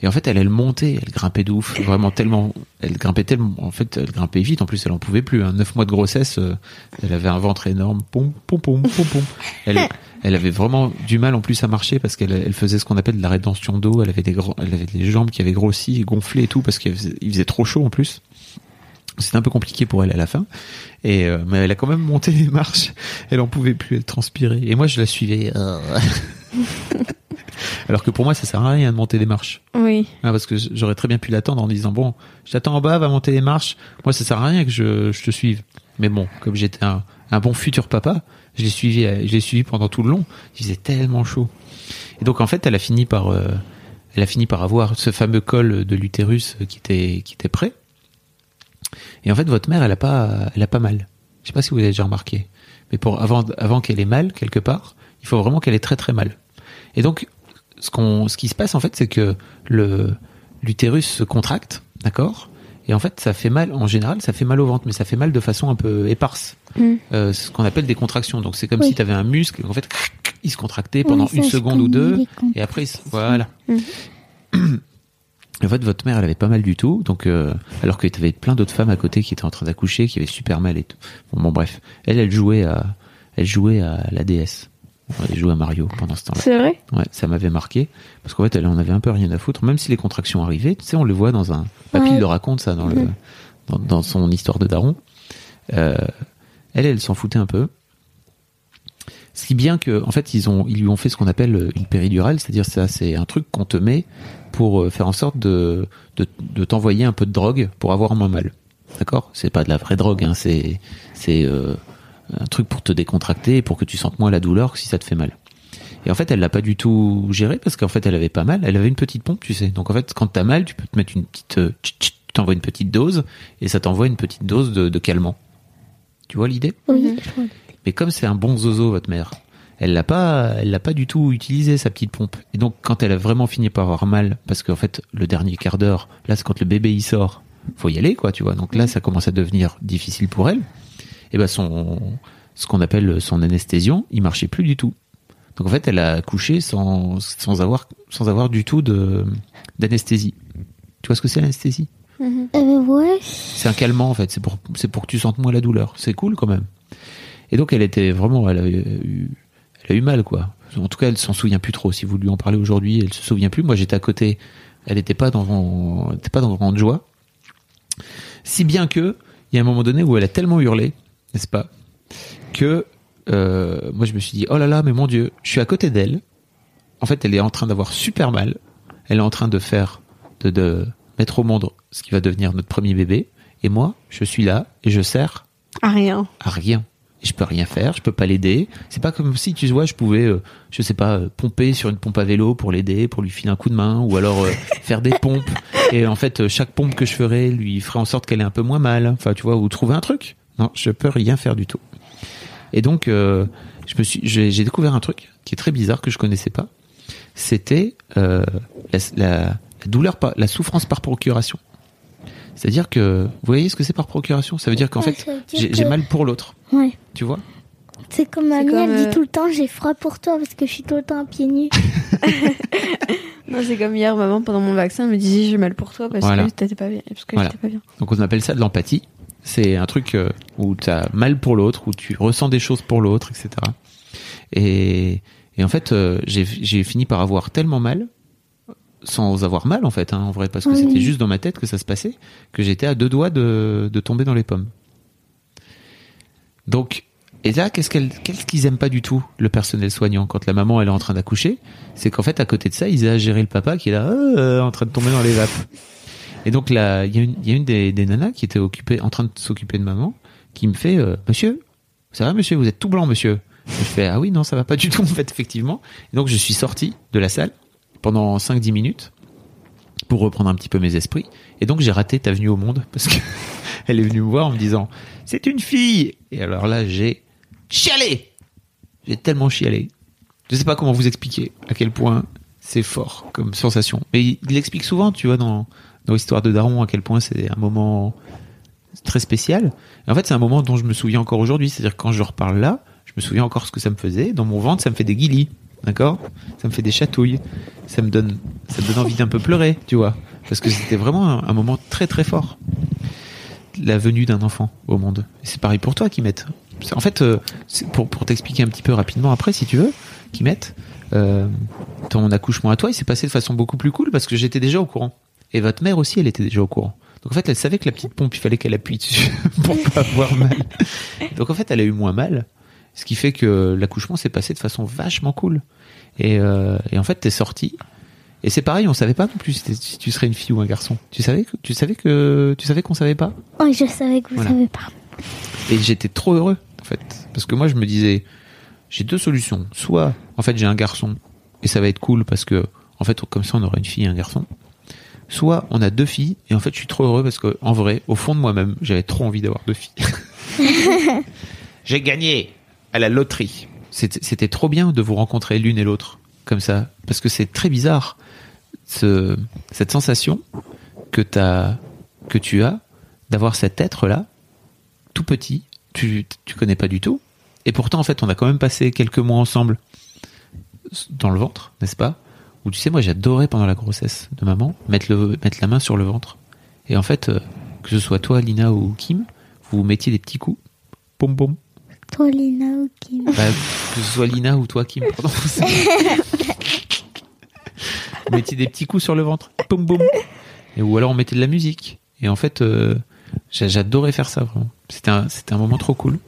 et en fait, elle, elle montait, elle grimpait de ouf, vraiment tellement, elle grimpait tellement, en fait, elle grimpait vite. En plus, elle en pouvait plus. Hein. Neuf mois de grossesse, euh, elle avait un ventre énorme, pom, pom, pom, pom, pom. Elle, elle avait vraiment du mal en plus à marcher parce qu'elle elle faisait ce qu'on appelle de la rétention d'eau. Elle avait des grands, elle avait des jambes qui avaient grossi et gonflé et tout parce qu'il faisait, trop chaud en plus. C'était un peu compliqué pour elle à la fin. Et euh, mais elle a quand même monté les marches. Elle en pouvait plus, elle transpirait. Et moi, je la suivais. euh. Alors que pour moi, ça sert à rien de monter des marches. Oui. Ah, parce que j'aurais très bien pu l'attendre en disant bon, je t'attends en bas, va monter les marches. Moi, ça sert à rien que je, je te suive. Mais bon, comme j'étais un, un bon futur papa, je l'ai suivi, euh, je l'ai suivi pendant tout le long. Il faisait tellement chaud. Et donc en fait, elle a fini par, euh, elle a fini par avoir ce fameux col de l'utérus qui était, qui était prêt. Et en fait, votre mère, elle a pas, elle a pas mal. Je sais pas si vous avez déjà remarqué, mais pour avant, avant qu'elle ait mal quelque part, il faut vraiment qu'elle ait très très mal. Et donc, ce qu'on, ce qui se passe en fait, c'est que le l'utérus se contracte, d'accord? Et en fait, ça fait mal. En général, ça fait mal au ventre, mais ça fait mal de façon un peu éparse. Mm. Euh, ce qu'on appelle des contractions. Donc, c'est comme Oui. si tu avais un muscle. En fait, il se contractait pendant Oui, une seconde ou deux, et après, il se- voilà. Mhm. En fait, votre mère, elle avait pas mal du tout, donc euh, alors que tu avais plein d'autres femmes à côté qui étaient en train d'accoucher, qui avaient super mal et tout. Bon, bon, bref, elle, elle jouait à, elle jouait à la DS. Elle jouait à Mario pendant ce temps-là. C'est vrai? Ouais, ça m'avait marqué parce qu'en fait, elle en avait un peu rien à foutre, même si les contractions arrivaient. Tu sais, on le voit dans un. Papy Ouais. le raconte ça dans le Mhm. dans, dans son histoire de daron. Euh, elle, elle s'en foutait un peu. Si bien que, en fait, ils ont, ils lui ont fait ce qu'on appelle une péridurale, c'est-à-dire ça, c'est un truc qu'on te met pour euh, faire en sorte de de, de t'envoyer un peu de drogue pour avoir moins mal. D'accord? C'est pas de la vraie drogue, hein, c'est c'est euh, un truc pour te décontracter et pour que tu sentes moins la douleur que si ça te fait mal. Et en fait, elle l'a pas du tout géré parce qu'en fait, elle avait pas mal. Elle avait une petite pompe, tu sais. Donc en fait, quand t'as mal, tu peux te mettre une petite, euh, t'envoies une petite dose et ça t'envoie une petite dose de, de calmant. Tu vois l'idée? Oui, Mhm. Mais comme c'est un bon zozo, votre mère, elle l'a pas, elle l'a pas du tout utilisé sa petite pompe. Et donc quand elle a vraiment fini par avoir mal, parce qu'en fait le dernier quart d'heure, là c'est quand le bébé il sort, faut y aller quoi, tu vois. Donc là ça commence à devenir difficile pour elle. Et ben son, ce qu'on appelle son anesthésion, il marchait plus du tout. Donc en fait elle a couché sans, sans avoir, sans avoir du tout de d'anesthésie. Tu vois ce que c'est l'anesthésie? Mhm. Euh, ouais. c'est un calmant en fait, c'est pour c'est pour que tu sentes moins la douleur. C'est cool quand même. Et donc elle était vraiment elle a eu elle a eu mal quoi. En tout cas, elle s'en souvient plus trop. Si vous lui en parlez aujourd'hui, elle se souvient plus. Moi, j'étais à côté. Elle n'était pas dans était pas dans grande joie. Si bien que il y a un moment donné où elle a tellement hurlé, n'est-ce pas, que euh, moi je me suis dit oh là là mais mon dieu, je suis à côté d'elle. En fait, elle est en train d'avoir super mal. Elle est en train de faire de, de mettre au monde ce qui va devenir notre premier bébé. Et moi, je suis là et je sers Ah, rien. à rien. Et je peux rien faire, je peux pas l'aider. C'est pas comme si tu vois, je pouvais, euh, je sais pas, euh, pomper sur une pompe à vélo pour l'aider, pour lui filer un coup de main, ou alors euh, faire des pompes. Et en fait, chaque pompe que je ferais lui ferait en sorte qu'elle ait un peu moins mal. Enfin, tu vois, ou trouver un truc. Non, je peux rien faire du tout. Et donc, euh, je me suis, j'ai j'ai découvert un truc qui est très bizarre que je connaissais pas. c'était euh, la, douleur, par- la souffrance par procuration. C'est-à-dire que, vous voyez ce que c'est par procuration? Ça veut dire qu'en Ouais, fait, j'ai que- j'ai mal pour l'autre, Ouais. tu vois? C'est comme comme, elle euh, dit tout le temps j'ai froid pour toi parce que je suis tout le temps à pieds nus. Non, c'est comme hier, maman, pendant mon vaccin, elle me disait j'ai mal pour toi parce Voilà. que t'étais pas bien. Parce que Voilà. j'étais pas bien. Donc on appelle ça de l'empathie. C'est un truc euh, où tu as mal pour l'autre, où tu ressens des choses pour l'autre, etc. Et, et en fait, euh, j'ai fini par avoir tellement mal, sans avoir mal en fait, hein, en vrai, parce que Oui. c'était juste dans ma tête que ça se passait, que j'étais à deux doigts de, de tomber dans les pommes. Donc, et là, qu'est-ce qu'elle- qu'est-ce qu'ils aiment pas du tout, le personnel soignant, quand la maman elle est en train d'accoucher, c'est qu'en fait, à côté de ça, ils aient à gérer le papa qui est là, euh, en train de tomber dans les vapes. Et donc là, il y a une, des, nanas qui était occupée, en train de s'occuper de maman, qui me fait, euh, Monsieur, ça va, monsieur, vous êtes tout blanc, monsieur. Je fais, ah oui, non, ça va pas du tout, en fait, effectivement. Et donc je suis sorti de la salle pendant 5-10 minutes pour reprendre un petit peu mes esprits. Et donc j'ai raté ta venue au monde parce que elle est venue me voir en me disant, c'est une fille. Et alors là, j'ai chialé. J'ai tellement chialé. Je sais pas comment vous expliquer à quel point c'est fort comme sensation. Mais il l'explique souvent, tu vois, dans, dans l'histoire de Daron, à quel point c'est un moment très spécial. En fait, c'est un moment dont je me souviens encore aujourd'hui. C'est-à-dire quand je reparle là, je me souviens encore ce que ça me faisait. Dans mon ventre, ça me fait des guilis. D'accord? Ça me fait des chatouilles. Ça me donne, ça me donne envie d'un peu pleurer, tu vois. Parce que c'était vraiment un, moment très très fort. La venue d'un enfant au monde. C'est pareil pour toi, Kimet. En fait, euh, pour, pour t'expliquer un petit peu rapidement après, si tu veux, Kimet, euh, ton accouchement à toi, il s'est passé de façon beaucoup plus cool parce que j'étais déjà au courant. Et votre mère aussi, elle était déjà au courant. Donc en fait, elle savait que la petite pompe, il fallait qu'elle appuie dessus pour pas avoir mal. Donc en fait, elle a eu moins mal, ce qui fait que l'accouchement s'est passé de façon vachement cool. Et, euh, et en fait, t'es sorti. Et c'est pareil, on savait pas non plus si tu serais une fille ou un garçon. Tu savais que tu savais que tu savais qu'on savait pas? Oh, je savais que vous Voilà. savez pas. Et j'étais trop heureux, en fait. Parce que moi, je me disais, j'ai deux solutions. Soit, en fait, j'ai un garçon, et ça va être cool parce que, en fait, comme ça, on aura une fille et un garçon. Soit, on a deux filles, et en fait, je suis trop heureux parce que, en vrai, au fond de moi-même, j'avais trop envie d'avoir deux filles. j'ai gagné à la loterie. C'était trop bien de vous rencontrer l'une et l'autre, comme ça. Parce que c'est très bizarre, ce, cette sensation que, tu as d'avoir cet être-là, tout petit, tu, tu connais pas du tout. Et pourtant, en fait, on a quand même passé quelques mois ensemble dans le ventre, n'est-ce pas? Où tu sais, moi, j'adorais pendant la grossesse de maman mettre, le, mettre la main sur le ventre. Et en fait, euh, que ce soit toi, Lina ou Kim, vous vous mettiez des petits coups. Pom pom. Toi, Lina ou Kim? Bah, que ce soit Lina ou toi, Kim, pardon. vous mettiez des petits coups sur le ventre. Boum, boum. Et, ou alors on mettait de la musique. Et en fait, euh, j'a- j'adorais faire ça, vraiment. C'était un, moment trop cool.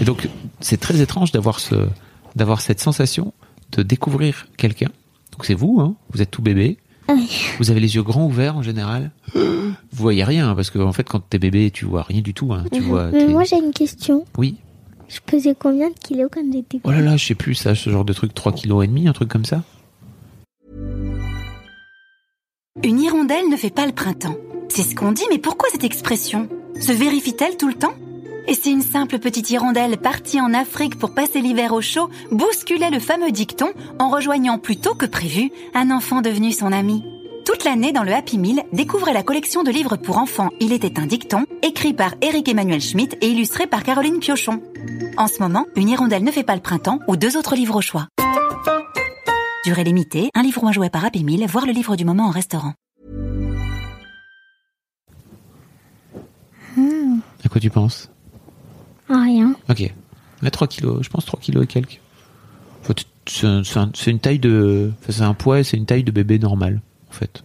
Et donc, c'est très étrange d'avoir ce, d'avoir cette sensation de découvrir quelqu'un. Donc c'est vous, hein. Vous êtes tout bébé. Oui. Vous avez les yeux grands ouverts en général. Vous voyez rien, parce que en fait, quand t'es bébé, tu vois rien du tout. Hein. Tu vois. Mais moi, j'ai une question. Oui. Je pesais combien de kilos quand j'étais Oh là là, je sais plus ça, ce genre de truc, 3 kilos et demi, un truc comme ça. Une hirondelle ne fait pas le printemps. C'est ce qu'on dit, mais pourquoi cette expression? Se vérifie-t-elle tout le temps? Et si une simple petite hirondelle partie en Afrique pour passer l'hiver au chaud bousculait le fameux dicton en rejoignant plus tôt que prévu un enfant devenu son ami toute l'année dans le Happy Meal, découvrez la collection de livres pour enfants Il était un dicton, écrit par Eric Emmanuel Schmitt et illustré par Caroline Piochon. En ce moment, Une hirondelle ne fait pas le printemps ou deux autres livres au choix. Durée limitée, un livre ou un jouet par Happy Meal, voir le livre du moment en restaurant. À quoi tu penses? Rien. Ok. À 3 kilos, je pense 3 kilos et quelques. C'est un- c'est un- c'est une taille de. c'est un poids et c'est une taille de bébé normal, en fait.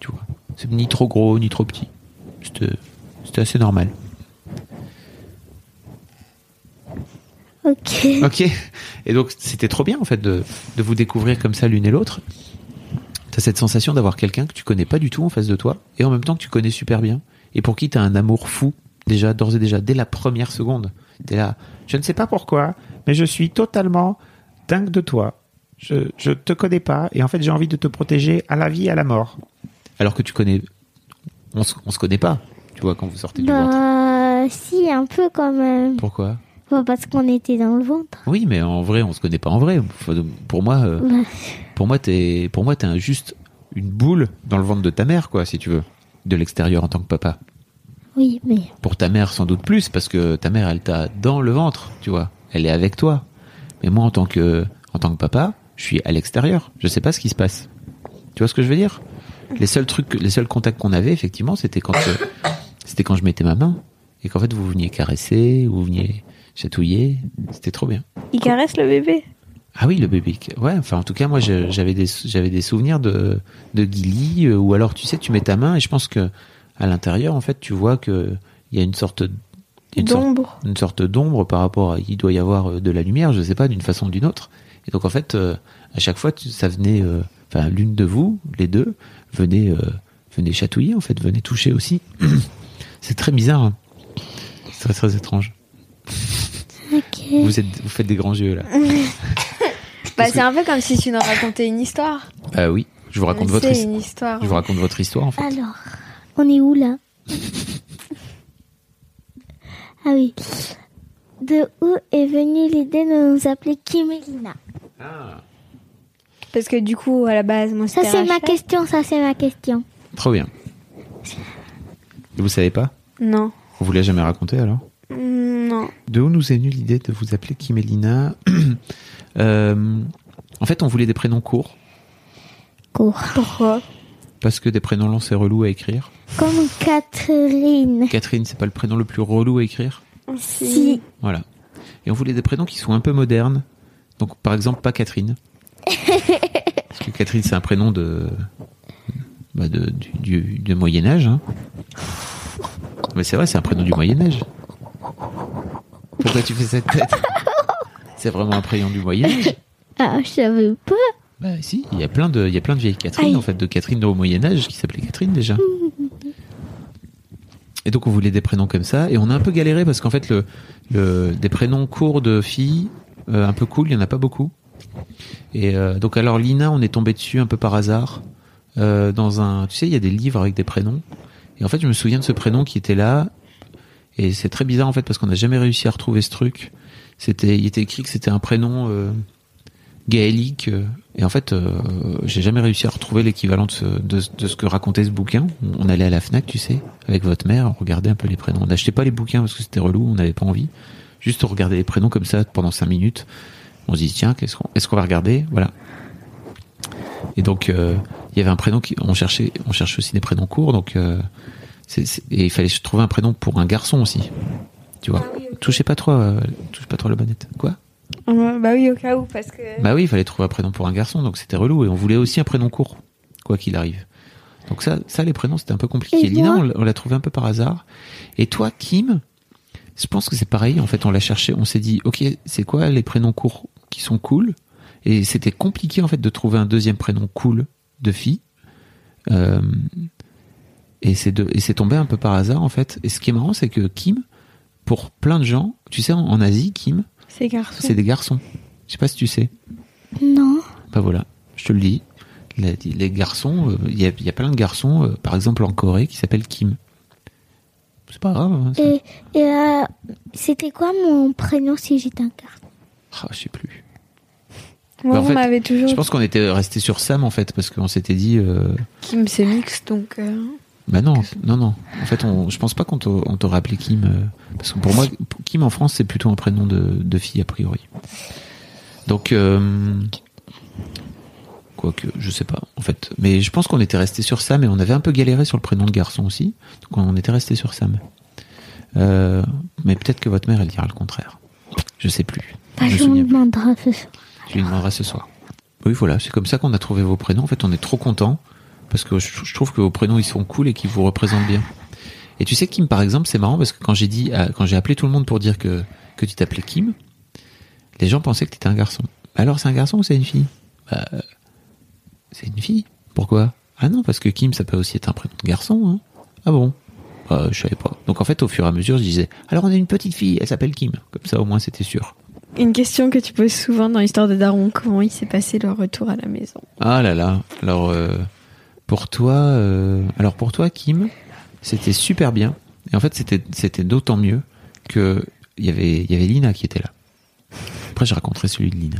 Tu vois. C'est ni trop gros, ni trop petit. C'était c'était assez normal. Ok. Ok. Et donc, c'était trop bien, en fait, de, de vous découvrir comme ça l'une et l'autre. T'as cette sensation d'avoir quelqu'un que tu connais pas du tout en face de toi, et en même temps que tu connais super bien, et pour qui t'as un amour fou, déjà, d'ores et déjà, dès la première seconde. T'es là, je ne sais pas pourquoi, mais je suis totalement dingue de toi. Je, je te connais pas, et en fait, j'ai envie de te protéger à la vie et à la mort. Alors que tu connais. On se, on se connaît pas, tu vois, quand vous sortez du ventre. Bah, si, un peu quand même. Pourquoi? Pas parce qu'on était dans le ventre. Oui, mais en vrai, on se connaît pas en vrai. Pour moi, euh, Bah, pour moi, t'es, pour moi, t'es un- juste une boule dans le ventre de ta mère, quoi, si tu veux, de l'extérieur en tant que papa. Oui, mais Pour ta mère, sans doute plus, parce que ta mère, elle t'a dans le ventre, tu vois. Elle est avec toi. Mais moi, en tant que, en tant que papa, je suis à l'extérieur. Je sais pas ce qui se passe. Tu vois ce que je veux dire? Les seuls trucs, les seuls contacts qu'on avait, effectivement, c'était quand, euh, c'était quand je mettais ma main et qu'en fait, vous veniez caresser, vous veniez chatouiller. C'était trop bien. Il caresse le bébé? Ah oui, le bébé. Ouais, enfin, en tout cas, moi, j'avais des, j'avais des souvenirs de, de Gilly, euh, ou alors, tu sais, tu mets ta main et je pense que à l'intérieur, en fait, tu vois que il y a une sorte, D'ombre. une sorte d'ombre par rapport à, il doit y avoir euh, de la lumière, je sais pas, d'une façon ou d'une autre. Et donc, en fait, euh, à chaque fois, tu- ça venait, euh, enfin, l'une de vous, les deux, venait, euh, venait chatouiller, en fait, venait toucher aussi. C'est très bizarre. hein. C'est très, très étrange. Vous êtes, vous faites des grands yeux, là. Bah, c'est un peu comme si tu nous racontais une histoire. Ah oui, je vous raconte votre histoire. une histoire. Je vous raconte votre histoire en fait. Alors, on est où là Ah oui. De où est venue l'idée de nous appeler Kim et Lina Parce que du coup, à la base, moi, Ça c'est ma question, ça c'est ma question. Trop bien. Vous savez pas Non. On vous l'a jamais raconté alors Mm, Non. De où nous est venue l'idée de vous appeler Kim et Lina Euh, En fait, on voulait des prénoms courts Cours. Pourquoi? Parce que des prénoms longs c'est relou à écrire. Comme Catherine. Catherine, c'est pas le prénom le plus relou à écrire. Si. Voilà. Et on voulait des prénoms qui sont un peu modernes. Donc, par exemple, pas Catherine. Parce que Catherine, c'est un prénom de, bah, de du, du- du Moyen Âge. hein. Mais c'est vrai, c'est un prénom du Moyen Âge. Pourquoi tu fais cette tête? C'est vraiment un prénom du Moyen Âge. Ah, je savais pas. Bah si, il y a plein de, il y a plein de vieilles Catherine Aïe. en fait, de Catherine au Moyen Âge qui s'appelait Catherine déjà. Et donc on voulait des prénoms comme ça, et on a un peu galéré parce qu'en fait le, le, des prénoms courts de filles, euh, un peu cool, il y en a pas beaucoup. Et euh, donc alors Lina, on est tombé dessus un peu par hasard euh, dans un, tu sais, il y a des livres avec des prénoms. Et en fait, je me souviens de ce prénom qui était là, et c'est très bizarre en fait parce qu'on n'a jamais réussi à retrouver ce truc. C'était, il était écrit que c'était un prénom. gaélique. Et en fait, euh, j'ai jamais réussi à retrouver l'équivalent de, ce- de, de ce que racontait ce bouquin. On allait à la Fnac, tu sais, avec votre mère, on regardait un peu les prénoms. On n'achetait pas les bouquins parce que c'était relou, on n'avait pas envie. Juste on regardait les prénoms comme ça pendant cinq minutes. On se dit tiens, qu'est-ce qu'on, est-ce qu'on va regarder? Voilà. Et donc euh, il y avait un prénom qui, on cherchait, on cherchait aussi des prénoms courts, donc euh, c'est- c'est- et il fallait trouver un prénom pour un garçon aussi. Tu vois. Touchez pas trop, touche pas trop la bonnette. Quoi? Bah oui, au cas où, parce que. bah oui, il fallait trouver un prénom pour un garçon, donc c'était relou. Et on voulait aussi un prénom court, quoi qu'il arrive. Donc ça, ça les prénoms, c'était un peu compliqué. Et Lina, on l'a- trouvé un peu par hasard. Et toi, Kim, je pense que c'est pareil. En fait, on l'a cherché. On s'est dit, ok, c'est quoi les prénoms courts qui sont cool? Et c'était compliqué en fait de trouver un deuxième prénom cool de fille. Euh, et c'est de- et c'est tombé un peu par hasard en fait. Et ce qui est marrant, c'est que Kim, pour plein de gens, tu sais, en, en Asie, Kim, C'est garçon. c'est des garçons. Je sais pas si tu sais. Non. Bah voilà, je te le dis. Les, les garçons, euh, il y, a, il y a plein de garçons, euh, par exemple en Corée, qui s'appellent Kim. C'est pas grave. Hein. Et, et euh, c'était quoi mon prénom si j'étais un garçon? Ah, je sais plus. Moi, Bah, en on fait, m'avait toujours Je pense qu'on était resté sur Sam en fait, parce qu'on s'était dit. euh, Kim c'est mix, donc. Bah non, non, non. En fait, on, je pense pas qu'on t'a- on t'aurait appelé Kim. euh, parce que pour moi, Kim en France, c'est plutôt un prénom de, de fille a priori. Donc, euh, quoique, je sais pas, en fait. Mais je pense qu'on était resté sur Sam et on avait un peu galéré sur le prénom de garçon aussi. Donc on était resté sur Sam. Euh, mais peut-être que votre mère, elle dira le contraire. Je sais plus. Bah, Je plus. demanderai ce soir. Je lui demanderai ce soir. Oui, voilà, c'est comme ça qu'on a trouvé vos prénoms. En fait, on est trop contents parce que je, trouve que vos prénoms ils sont cool et qu'ils vous représentent bien. Et tu sais, Kim, par exemple, c'est marrant parce que quand j'ai dit, à- quand j'ai appelé tout le monde pour dire que que tu t'appelais Kim, les gens pensaient que tu étais un garçon. Alors, c'est un garçon ou c'est une fille? Bah, euh, c'est une fille. Pourquoi? Ah non, parce que Kim, ça peut aussi être un prénom de garçon. Hein. Ah bon? Euh, Je savais pas. Donc en fait, au fur et à mesure, je disais, alors on a une petite fille, elle s'appelle Kim. Comme ça, au moins, c'était sûr. Une question que tu poses souvent dans l'histoire de Daron comment il s'est passé le retour à la maison? Ah là là. Alors euh, pour toi, euh, alors pour toi, Kim, c'était super bien. Et en fait, c'était c'était d'autant mieux que il y avait, il y avait Lina qui était là. Après, je raconterai celui de Lina.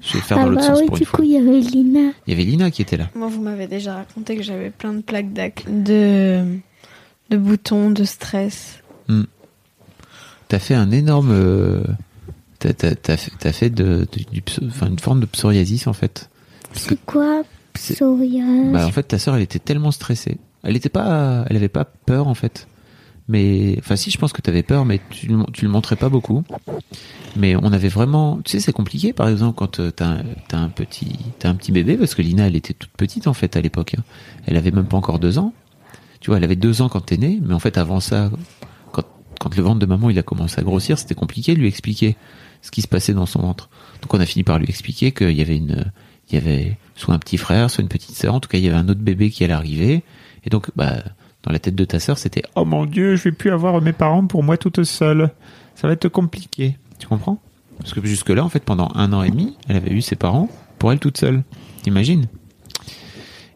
Je vais faire Ah dans l'autre bah sens oui, pour du une coup, il y avait Lina. Il y avait Lina qui était là. Moi, vous m'avez déjà raconté que j'avais plein de plaques d'ac- de de boutons, de stress. T'as fait un énorme. euh, T'as t'as- t'as fait, t'as fait de, de- du enfin, une forme de psoriasis en fait. C'est quoi? Psoriasis Bah, en fait, ta sœur, elle était tellement stressée. Elle était pas, elle avait pas peur en fait. Mais, enfin, si, je pense que t'avais peur, mais tu, tu le montrais pas beaucoup. Mais on avait vraiment, tu sais, c'est compliqué. Par exemple, quand euh, t'as, un- petit, t'as un petit bébé, parce que Lina, elle était toute petite en fait à l'époque. hein. Elle avait même pas encore deux ans. Tu vois, elle avait deux ans quand t'es né, mais en fait, avant ça, quand, quand le ventre de maman il a commencé à grossir, c'était compliqué de lui expliquer ce qui se passait dans son ventre. Donc, on a fini par lui expliquer qu'il y avait une, il y avait soit un petit frère, soit une petite sœur. En tout cas, il y avait un autre bébé qui allait arriver. Et donc, bah, dans la tête de ta sœur, c'était Oh mon Dieu, je vais plus avoir mes parents pour moi toute seule. Ça va être compliqué. Tu comprends? Parce que jusque-là, en fait, pendant un an et demi, elle avait eu ses parents pour elle toute seule. T'imagines?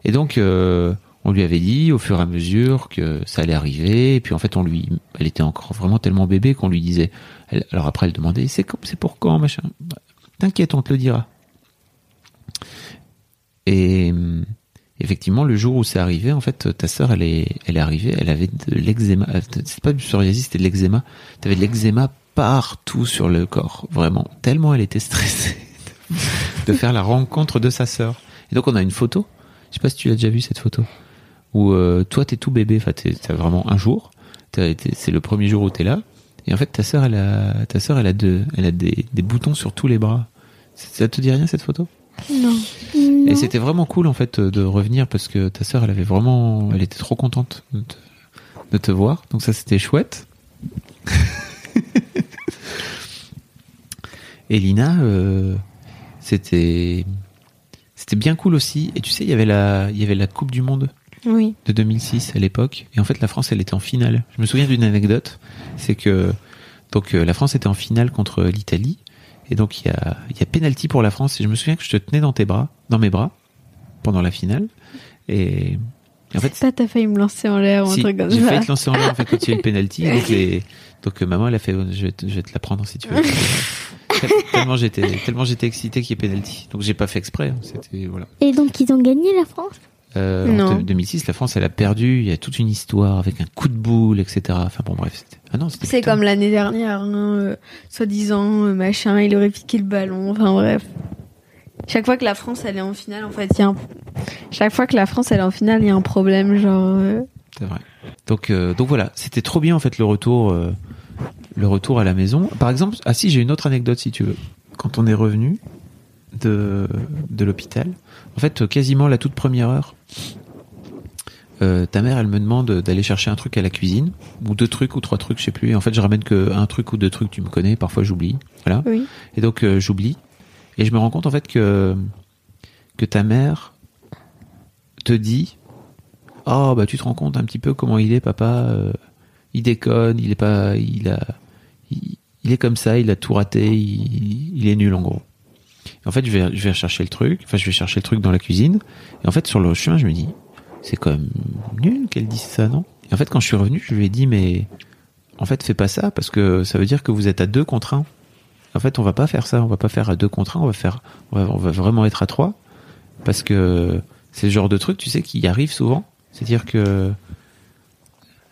Et donc, euh, on lui avait dit au fur et à mesure que ça allait arriver. Et puis, en fait, on lui, elle était encore vraiment tellement bébé qu'on lui disait. alors après, elle demandait c'est pour quand, machin? Bah, T'inquiète, on te le dira. Et hum, effectivement, le jour où c'est arrivé, en fait, ta sœur, elle est, elle est arrivée, elle avait de l'eczéma. euh, C'est pas du psoriasis, c'était de l'eczéma. T'avais de l'eczéma partout sur le corps, vraiment. Tellement elle était stressée de faire la rencontre de sa sœur. Et donc, on a une photo. Je sais pas si tu l'as déjà vu cette photo. Où euh, toi, t'es tout bébé. Enfin, t'as vraiment un jour. C'est le premier jour où t'es là. Et en fait, ta sœur, elle a, ta sœur, elle a, elle a des, des boutons sur tous les bras. Ça te dit rien cette photo? Non. et c'était vraiment cool en fait de revenir parce que ta sœur elle avait vraiment elle était trop contente de te, de te voir. Donc ça c'était chouette. Et Lina euh, c'était c'était bien cool aussi. Et tu sais il y avait la il y avait la coupe du monde Oui. de 2006 à l'époque. Et en fait la France elle était en finale. Je me souviens d'une anecdote. C'est que donc euh, la France était en finale contre l'Italie et donc il y a il y a penalty pour la France. Et je me souviens que je te tenais dans tes bras dans mes bras pendant la finale. Et, en fait Ça, t'as failli me lancer en l'air ou un si, truc comme j'ai ça. failli te lancer en l'air en fait quand il y a eu le penalty. Donc les donc euh, maman elle a fait je vais te, je vais te la prendre si tu veux. Tellement j'étais tellement j'étais excité qu'il y ait penalty. Donc j'ai pas fait exprès hein. c'était voilà. Et donc, ils ont gagné la France? Euh, en Non. deux- 2006, la France, elle a perdu. Il y a toute une histoire avec un coup de boule, etc. Enfin bon, bref. Ah non, C'est comme l'année dernière, hein, euh, soi-disant, euh, machin, il aurait piqué le ballon, enfin bref. Chaque fois que la France elle est en finale, en fait, il y a un... Chaque fois que la France elle est en finale, il y a un problème, genre... euh, C'est vrai. Donc, donc voilà, c'était trop bien en fait le retour, le retour à la maison. Par exemple, ah si, j'ai une autre anecdote si tu veux. Quand on est revenu de de l'hôpital, en fait, quasiment la toute première heure, euh, ta mère, elle me demande d'aller chercher un truc à la cuisine ou deux trucs ou trois trucs, je sais plus. Et en fait, je ramène que un truc ou deux trucs. Tu me connais, parfois j'oublie. Voilà. Oui. Et donc euh, j'oublie. Et je me rends compte en fait que que ta mère te dit Oh bah tu te rends compte un petit peu comment il est papa euh, il déconne, il est pas il a il, il est comme ça, il a tout raté, il, il est nul en gros. En fait, je vais je chercher le truc, enfin je vais chercher le truc dans la cuisine. Et en fait sur le chemin, je me dis c'est quand même nul qu'elle dise ça, non? Et en fait quand je suis revenu, je lui ai dit mais en fait fais pas ça parce que ça veut dire que vous êtes à deux contre un. En fait, on va pas faire ça, on va pas faire à deux contre un, on va faire, on va, on va vraiment être à trois, parce que c'est le genre de truc, tu sais, qui arrive souvent. C'est-à-dire que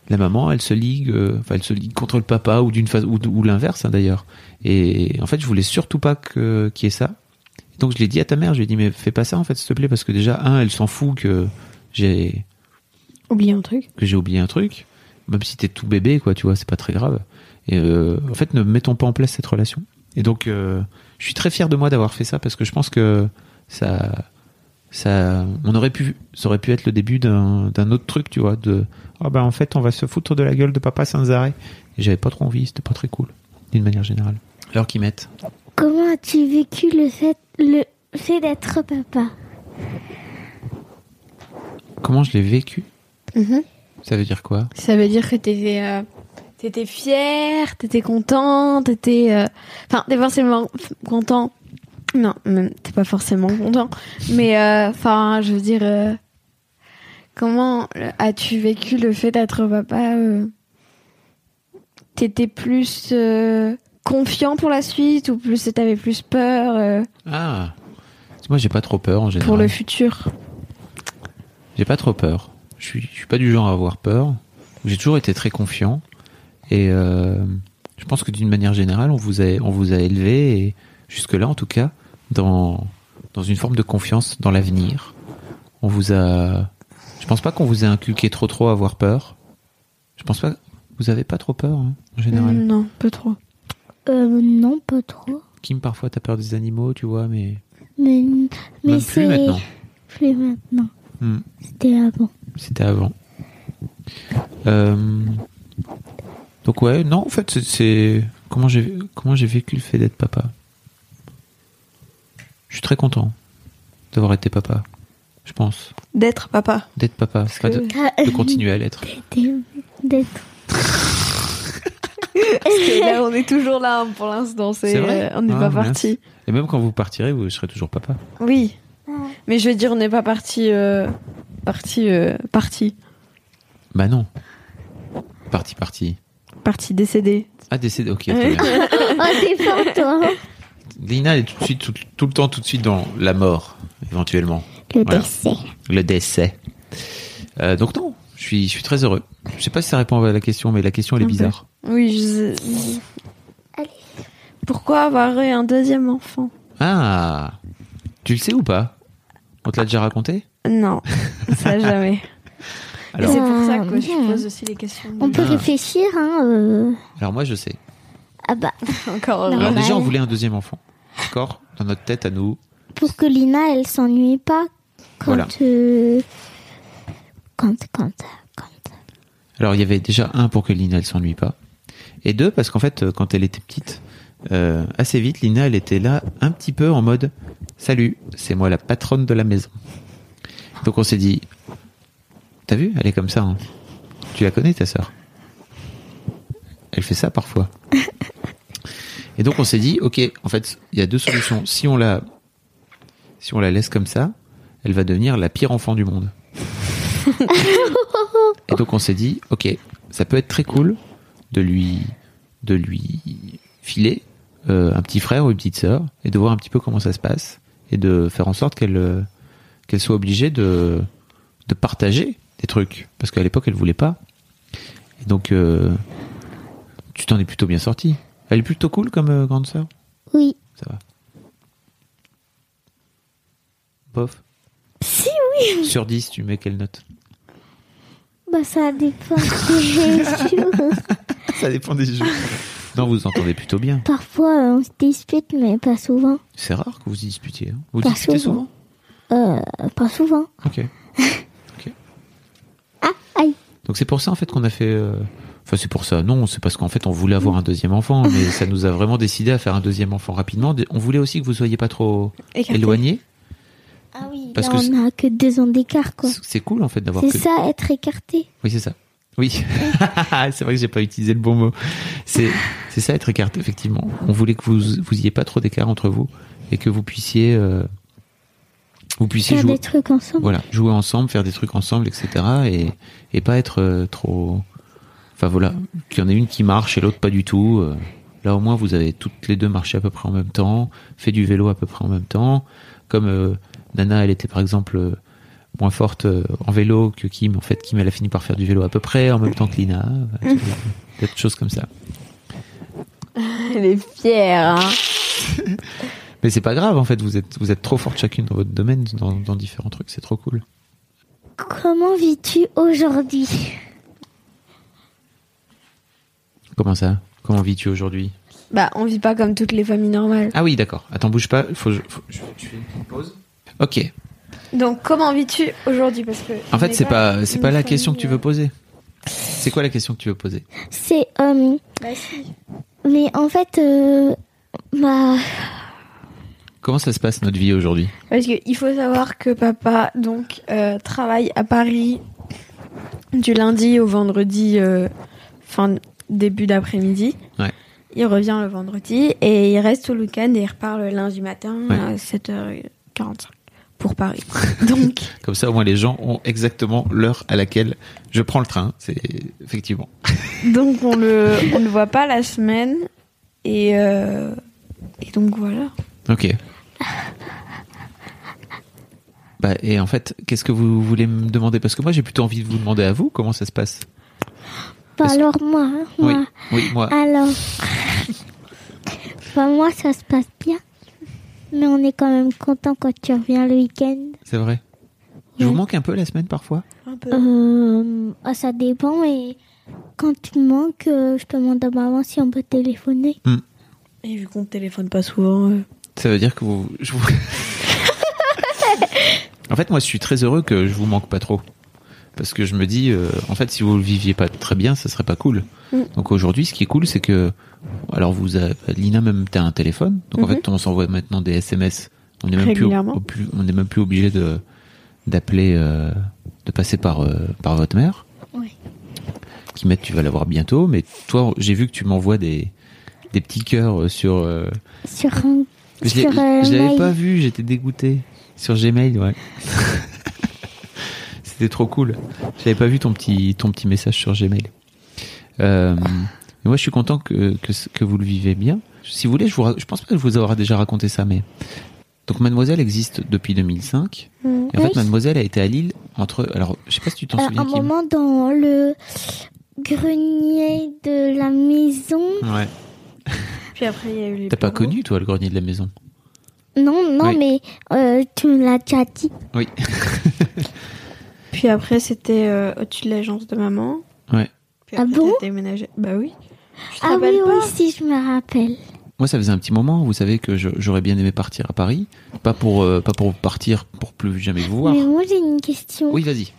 la maman, elle se ligue, euh, enfin, elle se ligue contre le papa ou d'une phase ou, ou l'inverse hein, d'ailleurs. Et en fait, je voulais surtout pas que qu'il y ait ça. Donc je l'ai dit à ta mère, je lui ai dit mais fais pas ça en fait, s'il te plaît, parce que déjà un, elle s'en fout que j'ai Oublier un truc. que j'ai oublié un truc, même si t'es tout bébé, quoi, tu vois, c'est pas très grave. Et euh, en fait, ne mettons pas en place cette relation. Et donc, euh, je suis très fier de moi d'avoir fait ça parce que je pense que ça, ça, on aurait pu, ça aurait pu être le début d'un, autre truc, tu vois, de, ah ben en fait, on va se foutre de la gueule de papa sans arrêt. Et j'avais pas trop envie, c'était pas très cool, d'une manière générale. Alors qu'ils mettent. Comment as-tu vécu le fait, le fait d'être papa? Comment je l'ai vécu? Mhm. Ça veut dire quoi? Ça veut dire que t'étais, euh, t'étais fier, t'étais content, t'étais, euh, enfin, t'es forcément content. Non, t'es pas forcément content. Mais, euh, enfin, je veux dire, euh, comment as-tu vécu le fait d'être papa euh, t'étais plus confiant pour la suite ou plus t'avais plus peur Ah, moi j'ai pas trop peur en général. pour le futur? J'ai pas trop peur. Je suis, je suis pas du genre à avoir peur. J'ai toujours été très confiant. Et je pense que d'une manière générale, on vous a, on vous a élevé, et jusque-là en tout cas, dans, dans une forme de confiance dans l'avenir. On vous a. Je pense pas qu'on vous ait inculqué trop trop à avoir peur. Je pense pas. Vous avez pas trop peur hein, en général. Non, pas trop. Euh, non, pas trop. Kim, parfois t'as peur des animaux, tu vois, mais Mais, mais c'est plus maintenant. plus maintenant. Hmm. C'était avant. C'était avant. Euh, Donc ouais, non, en fait, c'est- c'est comment j'ai comment j'ai vécu le fait d'être papa? Je suis très content d'avoir été papa. Je pense D'être papa. d'être papa, pas de, de continuer à l'être. D'être-. Parce que là, on est toujours là hein, pour l'instant. C'est, C'est vrai euh, on n'est Ah, pas parti. Et même quand vous partirez, vous serez toujours papa. Oui. Mais je veux dire, on n'est pas parti. Euh, parti. Euh, parti. Bah non. Parti, parti. Parti décédé. Ah décédé. Ok. très bien. Oh, t'es fort, toi. Lina est tout de suite, tout, tout le temps, tout de suite dans la mort, éventuellement. Le Voilà. décès. Le décès. Euh, donc non, je suis, je suis très heureux. Je sais pas si ça répond à la question, mais la question elle est Un peu. bizarre. Oui, je sais. Pourquoi avoir eu un deuxième enfant? Ah, tu le sais ou pas? On te l'a déjà raconté? Non, ça jamais. Et alors, c'est pour ça que je pose aussi les questions. On peut Ah. réfléchir, hein. euh. alors moi je sais. Ah bah, Encore. Alors déjà on voulait un deuxième enfant, d'accord Dans notre tête à nous. pour que Lina, elle s'ennuie pas quand. Voilà. euh, Quand, quand, quand. Alors il y avait déjà un pour que Lina elle s'ennuie pas, et deux parce qu'en fait euh, quand elle était petite, euh, assez vite Lina elle était là un petit peu en mode salut, c'est moi la patronne de la maison. Donc on s'est dit, t'as vu, elle est comme ça. hein. Tu la connais ta sœur Elle fait ça parfois. Et donc on s'est dit, ok, en fait il y a deux solutions. Si on la, si on la laisse comme ça, elle va devenir la pire enfant du monde. Et donc on s'est dit, ok, ça peut être très cool de lui, de lui filer euh, un petit frère ou une petite sœur et de voir un petit peu comment ça se passe et de faire en sorte qu'elle euh, qu'elle soit obligée de de partager des trucs parce qu'à l'époque elle voulait pas. Et donc euh, tu t'en es plutôt bien sorti. Elle est plutôt cool comme euh, grande sœur? Oui. Ça va. Bof. Si, oui. Sur 10, tu mets quelle note? Bah, ça dépend des jours. Ça dépend des jeux. Non, vous entendez plutôt bien. Parfois, euh, on se dispute, mais pas souvent. C'est rare que vous y disputiez. hein. Vous Pas souvent. souvent? Euh, pas souvent. Ok. Ah, aïe. Donc c'est pour ça en fait qu'on a fait. euh, Enfin c'est pour ça. Non, c'est parce qu'en fait on voulait avoir un deuxième enfant, mais ça nous a vraiment décidé à faire un deuxième enfant rapidement. On voulait aussi que vous soyez pas trop éloignés. Ah oui, Parce là, que on a que deux ans d'écart, quoi. C'est cool en fait d'avoir C'est que. ça, être écarté. Oui c'est ça. Oui, c'est vrai que j'ai pas utilisé le bon mot. C'est c'est ça être écarté effectivement. On voulait que vous vous ayez pas trop d'écart entre vous et que vous puissiez euh, vous puissiez Faire jouer. des trucs ensemble. Voilà, jouer ensemble, faire des trucs ensemble, etc. Et, et pas être euh, trop. Enfin voilà, qu'il y en ait une qui marche et l'autre pas du tout. euh, là au moins vous avez toutes les deux marché à peu près en même temps, fait du vélo à peu près en même temps. Comme euh, Nana, elle était par exemple euh, moins forte euh, en vélo que Kim. En fait, Kim, elle a fini par faire du vélo à peu près en même temps que Lina. Voilà, Des choses comme ça. Elle est fière. Hein. Mais c'est pas grave en fait. Vous êtes vous êtes trop fortes chacune dans votre domaine, dans, dans différents trucs. C'est trop cool. Comment vis-tu aujourd'hui? Comment ça? Comment vis-tu aujourd'hui? Bah, on vit pas comme toutes les familles normales. Ah oui, d'accord. Attends, bouge pas. Faut, je, faut- je, je fais une petite pause. Ok. Donc, comment vis-tu aujourd'hui? Parce que En fait, n'est c'est pas, c'est pas la question que tu veux euh, poser. C'est quoi la question que tu veux poser? C'est. euh, Bah, si. mais en fait, euh, bah. Comment ça se passe notre vie aujourd'hui? Parce qu'il faut savoir que papa donc euh, travaille à Paris du lundi au vendredi euh, fin début d'après-midi. Ouais. Il revient le vendredi et il reste tout le week-end et il repart le lundi matin Ouais. à 7h45. pour Paris. Donc, Comme ça, au moins, les gens ont exactement l'heure à laquelle je prends le train. C'est effectivement. donc on le, on le voit pas la semaine. Et, euh, et donc voilà. Ok. Bah, et en fait, qu'est-ce que vous voulez me demander? Parce que moi, j'ai plutôt envie de vous demander à vous comment ça se passe? Bah alors moi, hein, Oui, moi. oui, moi. Alors, bah moi ça se passe bien. Mais on est quand même content quand tu reviens le week-end. C'est vrai. Je vous manque un peu la semaine parfois Un peu. Euh, ah, ça dépend, mais quand tu me manques, euh, je demande à maman si on peut téléphoner. Et vu qu'on ne téléphone pas souvent, euh, Ça veut dire que vous. je vous- en fait, moi, je suis très heureux que je vous manque pas trop. Parce que je me dis, euh, en fait, si vous le viviez pas très bien, ça serait pas cool. Mm. Donc aujourd'hui, ce qui est cool, c'est que. Alors, vous avez, Lina, même, t'as un téléphone. Donc en Mhm. fait, on s'envoie maintenant des SMS. On n'est même plus, on n'est même plus obligé de d'appeler, euh, de passer par euh, par votre mère. Oui. Qui met, tu vas l'avoir bientôt. Mais toi, j'ai vu que tu m'envoies des des petits cœurs euh, sur. euh, Sur je euh, je l'avais pas vu, j'étais dégoûté. Sur Gmail, ouais. C'était trop cool. J'avais pas vu ton petit, ton petit message sur Gmail. Euh, mais moi, je suis content que, que, que vous le vivez bien. Si vous voulez, je, vous, je pense pas que je vous aurai déjà raconté ça, mais. Donc, Mademoiselle existe depuis 2005. Mm. Et en fait. Mademoiselle a été à Lille entre. Alors, je sais pas si tu t'en Euh, souviens, un Kim. moment dans le grenier de la maison. Ouais. Puis après, il y a eu les. T'as pas connu, toi, le grenier de la maison? Non, non, Oui. mais euh, tu me l'as déjà dit. Oui. Puis après, c'était euh, au-dessus de l'agence de maman. Ouais. Puis Ah après, bon t'as déménagé. Bah oui. Je Ah oui, oui, si, je me rappelle. Moi, ça faisait un petit moment. Vous savez que j'aurais bien aimé partir à Paris, pas pour euh, pas pour partir pour plus jamais vous voir. Mais moi, j'ai une question. Oui, vas-y.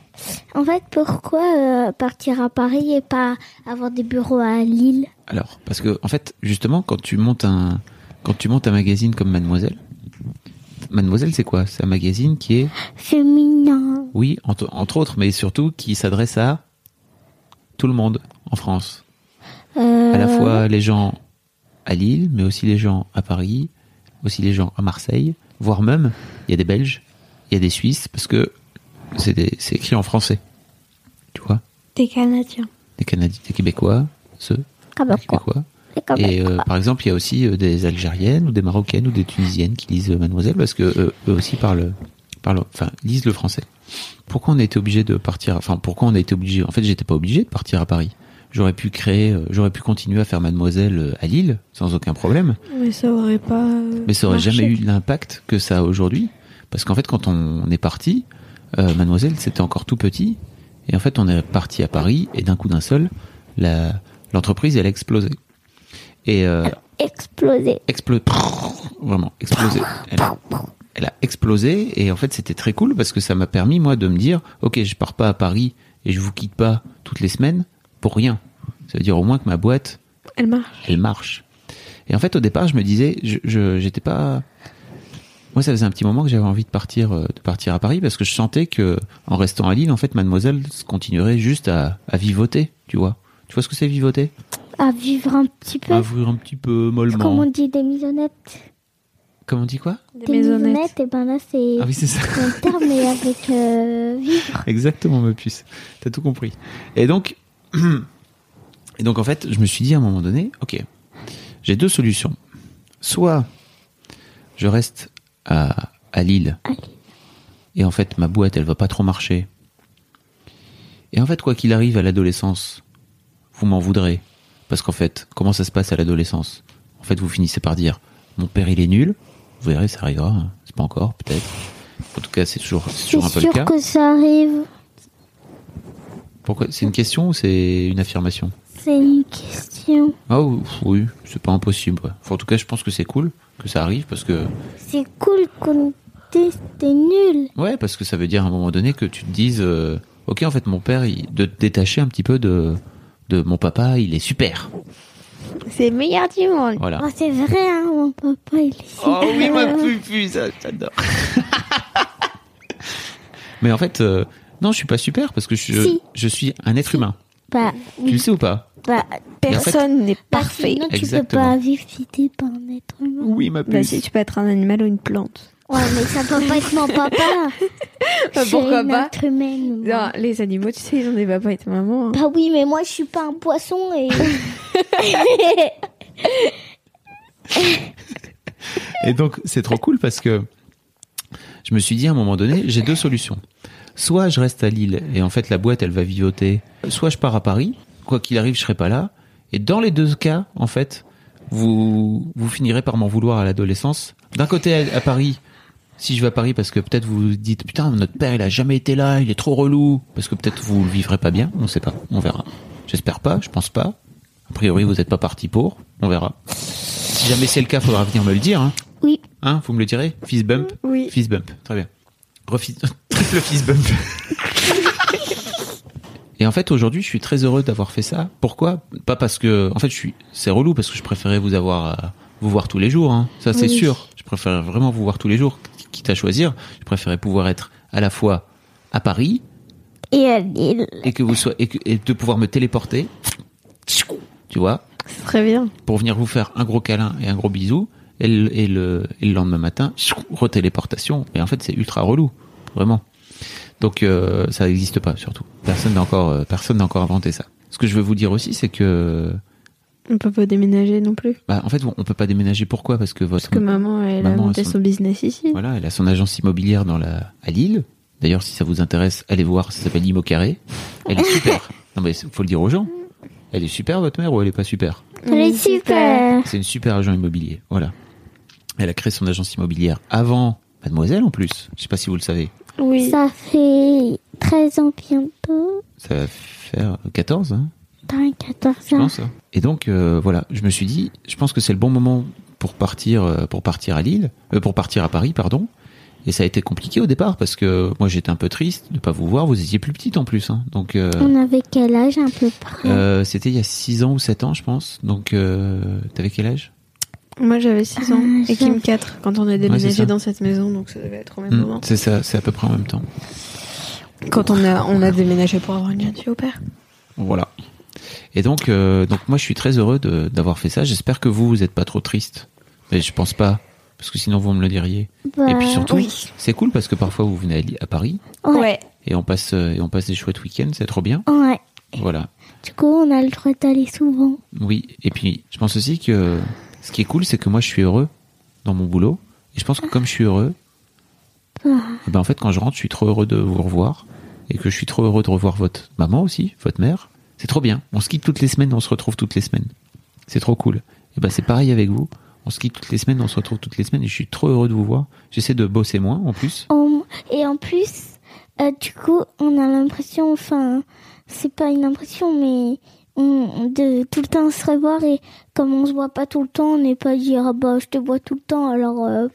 En fait, pourquoi euh, partir à Paris et pas avoir des bureaux à Lille? Alors, parce que en fait, justement, quand tu montes un quand tu montes un magazine comme Mademoiselle, Mademoiselle, c'est quoi C'est un magazine qui est, Féminin. oui, entre, entre autres, mais surtout qui s'adresse à tout le monde en France. Euh, À la fois les gens à Lille, mais aussi les gens à Paris, aussi les gens à Marseille, voire même, il y a des Belges, il y a des Suisses, parce que c'est des- c'est écrit en français. Tu vois? Des Canadiens. Des Canadiens, des Québécois, ceux, Québécois. Les Québécois. Et euh, par exemple, il y a aussi euh, des Algériennes ou des Marocaines ou des Tunisiennes qui lisent euh, Mademoiselle parce que euh, eux aussi parlent, parlent, enfin, lisent le français. Pourquoi on a été obligé de partir Enfin, pourquoi on a été obligé En fait, j'étais pas obligé de partir à Paris. J'aurais pu créer, euh, j'aurais pu continuer à faire Mademoiselle à Lille sans aucun problème, Mais ça aurait pas. mais ça aurait marché. jamais eu l'impact que ça a aujourd'hui. Parce qu'en fait, quand on est parti, euh, Mademoiselle c'était encore tout petit, et en fait, on est parti à Paris et d'un coup d'un seul, la l'entreprise elle a explosé. Et euh, Explosé. explosé. Vraiment, explosé. Elle a, elle a explosé et en fait c'était très cool parce que ça m'a permis moi de me dire ok je pars pas à Paris et je vous quitte pas toutes les semaines pour rien. Ça veut dire au moins que ma boîte Elle marche. elle marche. Et en fait au départ je me disais je je- j'étais pas moi ça faisait un petit moment que j'avais envie de partir euh, de partir à Paris parce que je sentais que en restant à Lille en fait mademoiselle continuerait juste à, à vivoter tu vois. Tu vois ce que c'est vivoter? À vivre un petit peu. À vivre un petit peu Comme mollement. on dit des maisonnettes. Comment on dit quoi? Des maisonnettes. et ben là, c'est Ah oui c'est ça. un terme, mais avec euh, vivre. Exactement, ma puce. T'as tout compris. Et donc, et donc en fait, je me suis dit à un moment donné, ok, j'ai deux solutions. Soit je reste à, à Lille, À Lille. et en fait ma boîte, elle va pas trop marcher. Et en fait, quoi qu'il arrive à l'adolescence, vous m'en voudrez, parce qu'en fait, comment ça se passe à l'adolescence? En fait, vous finissez par dire, mon père il est nul. Vous verrez, ça arrivera. hein. C'est pas encore, peut-être. En tout cas, c'est toujours, toujours un peu le sûr cas. que ça arrive. Pourquoi? C'est une question ou c'est une affirmation? C'est une question. Ah ou- oui, c'est pas impossible. ouais. Enfin, en tout cas, je pense que c'est cool que ça arrive parce que C'est cool qu'on dise t'es nul. ouais, parce que ça veut dire à un moment donné que tu te dises euh, OK, en fait mon père il, de te détacher un petit peu de de mon papa, il est super. C'est le meilleur du monde. Voilà. Oh, c'est vrai, hein, mon papa, il est Oh oui, super. ma pupu, ça, j'adore. Mais en fait euh, non, je suis pas super parce que je, Si. je suis un être humain. Bah, Tu le oui. sais ou pas Bah, Et en fait- Personne n'est bah, parfait. sinon, tu peux Exactement. pas vivre si t'es pas un être humain. Oui, ma Bah, si tu peux être un animal ou une plante. Ouais, mais ça peut pas être mon papa. Bah, pourquoi une pas être humaine, moi. Non, les animaux, tu sais, ils ont des papas et des mamans. hein. Bah oui, mais moi je suis pas un poisson et. Et donc, c'est trop cool parce que je me suis dit à un moment donné, j'ai deux solutions. Soit je reste à Lille et en fait la boîte elle va vivoter, soit je pars à Paris, quoi qu'il arrive je serai pas là. Et dans les deux cas, en fait, vous vous finirez par m'en vouloir à l'adolescence. D'un côté à, à Paris, si je vais à Paris parce que peut-être vous vous dites putain notre père il a jamais été là, il est trop relou, parce que peut-être vous le vivrez pas bien, on sait pas, on verra. J'espère pas, je pense pas. A priori vous êtes pas parti pour, on verra. Si jamais c'est le cas, faudra venir me le dire. Hein. Oui. Hein, vous me le direz? Fist bump? Oui. Fist bump, très bien. Refis- Triple fist bump. Et en fait, aujourd'hui, je suis très heureux d'avoir fait ça. Pourquoi? Pas parce que, en fait, je suis, c'est relou parce que je préférais vous avoir, euh, vous voir tous les jours. Hein. Ça, c'est Oui. sûr. Je préférais vraiment vous voir tous les jours, quitte à choisir. Je préférais pouvoir être à la fois à Paris Et euh, et- et que vous soyez et, que- et de pouvoir me téléporter. Tu vois? C'est très bien. pour venir vous faire un gros câlin et un gros bisou, et le, et le, et le lendemain matin, retéléportation. Et en fait, c'est ultra relou, vraiment. Donc, euh, ça n'existe pas, surtout. Personne n'a encore, euh, personne n'a encore inventé ça. Ce que je veux vous dire aussi, c'est que, On peut pas déménager non plus. bah, en fait, on peut pas déménager. Pourquoi? Parce que votre Parce que maman, elle a monté son business ici. Voilà, elle a son agence immobilière dans la, à Lille. D'ailleurs, si ça vous intéresse, allez voir, ça s'appelle Imo Carré. Elle est super. non, mais faut le dire aux gens. Elle est super, votre mère, ou elle est pas super? Elle est super. C'est une super agent immobilier. Voilà. Elle a créé son agence immobilière avant Mademoiselle, en plus. Je sais pas si vous le savez. Oui. Ça fait 13 ans bientôt. Ça va faire 14, hein, T'as 14 je ans. pense. Et donc, euh, voilà, je me suis dit, je pense que c'est le bon moment pour partir, euh, pour partir à Lille, euh, pour partir à Paris, pardon. Et ça a été compliqué au départ parce que moi j'étais un peu triste de pas vous voir. Vous étiez plus petite en plus, hein. Donc euh, On avait quel âge à peu près? euh, c'était il y a 6 ans ou 7 ans, je pense. Donc euh, t'avais quel âge? Moi, j'avais 6 ans. Ah, et Kim j'avais- 4 quand on a déménagé dans cette maison. Donc, ça devait être au même Hmm, moment. C'est ça, c'est à peu près en même temps. Quand on a, on a déménagé pour avoir une jeune fille au père. Voilà. Et donc, euh, donc moi, je suis très heureux d'avoir fait ça. J'espère que vous, vous êtes pas trop triste. Mais je pense pas, parce que sinon vous me le diriez. Bah, et puis surtout, oui. c'est cool parce que parfois vous venez à Paris Ouais. et on passe euh, et on passe des chouettes week-ends, c'est trop bien. Ouais. Voilà. Du coup, on a le droit d'aller souvent. Oui. Et puis, je pense aussi que ce qui est cool, c'est que moi, je suis heureux dans mon boulot. Et je pense que comme je suis heureux, Ah. eh ben en fait, quand je rentre, je suis trop heureux de vous revoir et que je suis trop heureux de revoir votre maman aussi, votre mère. C'est trop bien. On se quitte toutes les semaines, on se retrouve toutes les semaines. C'est trop cool. Et ben c'est pareil avec vous. On se quitte toutes les semaines, on se retrouve toutes les semaines et je suis trop heureux de vous voir. J'essaie de bosser moins en plus. On- Et en plus, euh, du coup, on a l'impression, enfin, c'est pas une impression, mais on, de tout le temps se revoir et comme on se voit pas tout le temps, on n'est pas dire ah bah je te vois tout le temps. Alors, euh,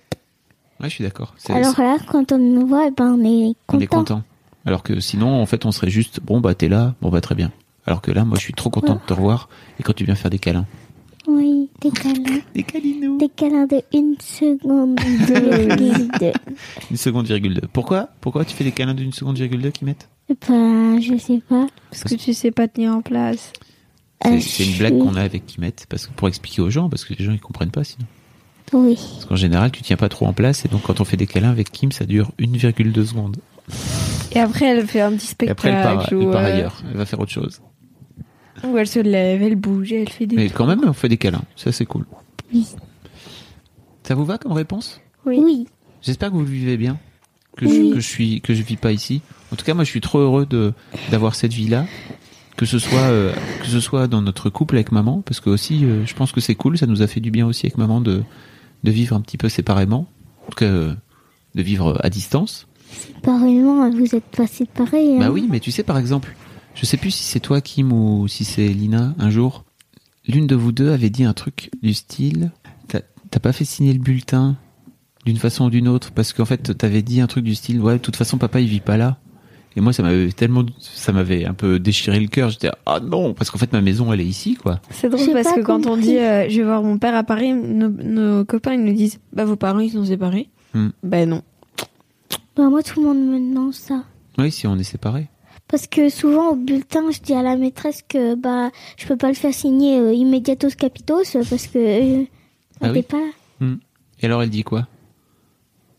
Ouais, je suis d'accord. Alors là, quand on nous voit, eh ben on est on est content. content. Alors que sinon, en fait, on serait juste bon bah t'es là, bon bah très bien. Alors que là, moi, je suis trop content de te revoir et quand tu viens faire des câlins. Oui, des câlins, Des câlinous. des câlins de une seconde, virgule deux. Une seconde virgule deux. Pourquoi Pourquoi tu fais des câlins d'une seconde virgule deux qui mettent Ben, je sais pas. Parce que tu sais pas tenir en place. C'est Euh, c'est une blague qu'on a avec Kimet, parce que pour expliquer aux gens, parce que les gens ils comprennent pas sinon. Oui. Parce qu'en général, tu tiens pas trop en place, et donc quand on fait des câlins avec Kim, ça dure 1,2 secondes. Et après, elle fait un petit Et spectacle. après, elle part, elle part euh, ailleurs, elle va faire autre chose. Où elle se lève, elle bouge, elle fait des. Mais quand même, on fait des câlins, ça c'est cool. Oui. Ça vous va comme réponse? Oui. Oui. J'espère que vous le vivez bien, que, Oui. je, que je suis, que je vis pas ici. En tout cas, moi, je suis trop heureux de d'avoir cette vie-là, que ce soit euh, que ce soit dans notre couple avec maman, parce que aussi, euh, je pense que c'est cool, ça nous a fait du bien aussi avec maman de de vivre un petit peu séparément, en tout cas, euh, de vivre à distance. Pareillement, vous êtes pas séparés. Hein. Bah oui, mais tu sais, par exemple, je sais plus si c'est toi, Kim, ou si c'est Lina, un jour, l'une de vous deux avait dit un truc du style, t'as pas fait signer le bulletin d'une façon ou d'une autre, parce qu'en fait, t'avais dit un truc du style, ouais, de toute façon, papa, il vit pas là. Et moi, ça m'avait tellement, ça m'avait un peu déchiré le cœur. J'étais, ah non, parce qu'en fait, ma maison, elle est ici, quoi. C'est drôle parce que quand on dit euh, je vais voir mon père à Paris, nos, nos copains ils nous disent bah vos parents ils sont séparés. Hmm. Bah non. Bah, moi, tout le monde me demande ça. Oui, si on est séparés. Parce que souvent au bulletin, je dis à la maîtresse que bah je peux pas le faire signer euh, immédiatos capitos euh, parce que euh, Ah elle oui pas là. Et alors, elle dit quoi?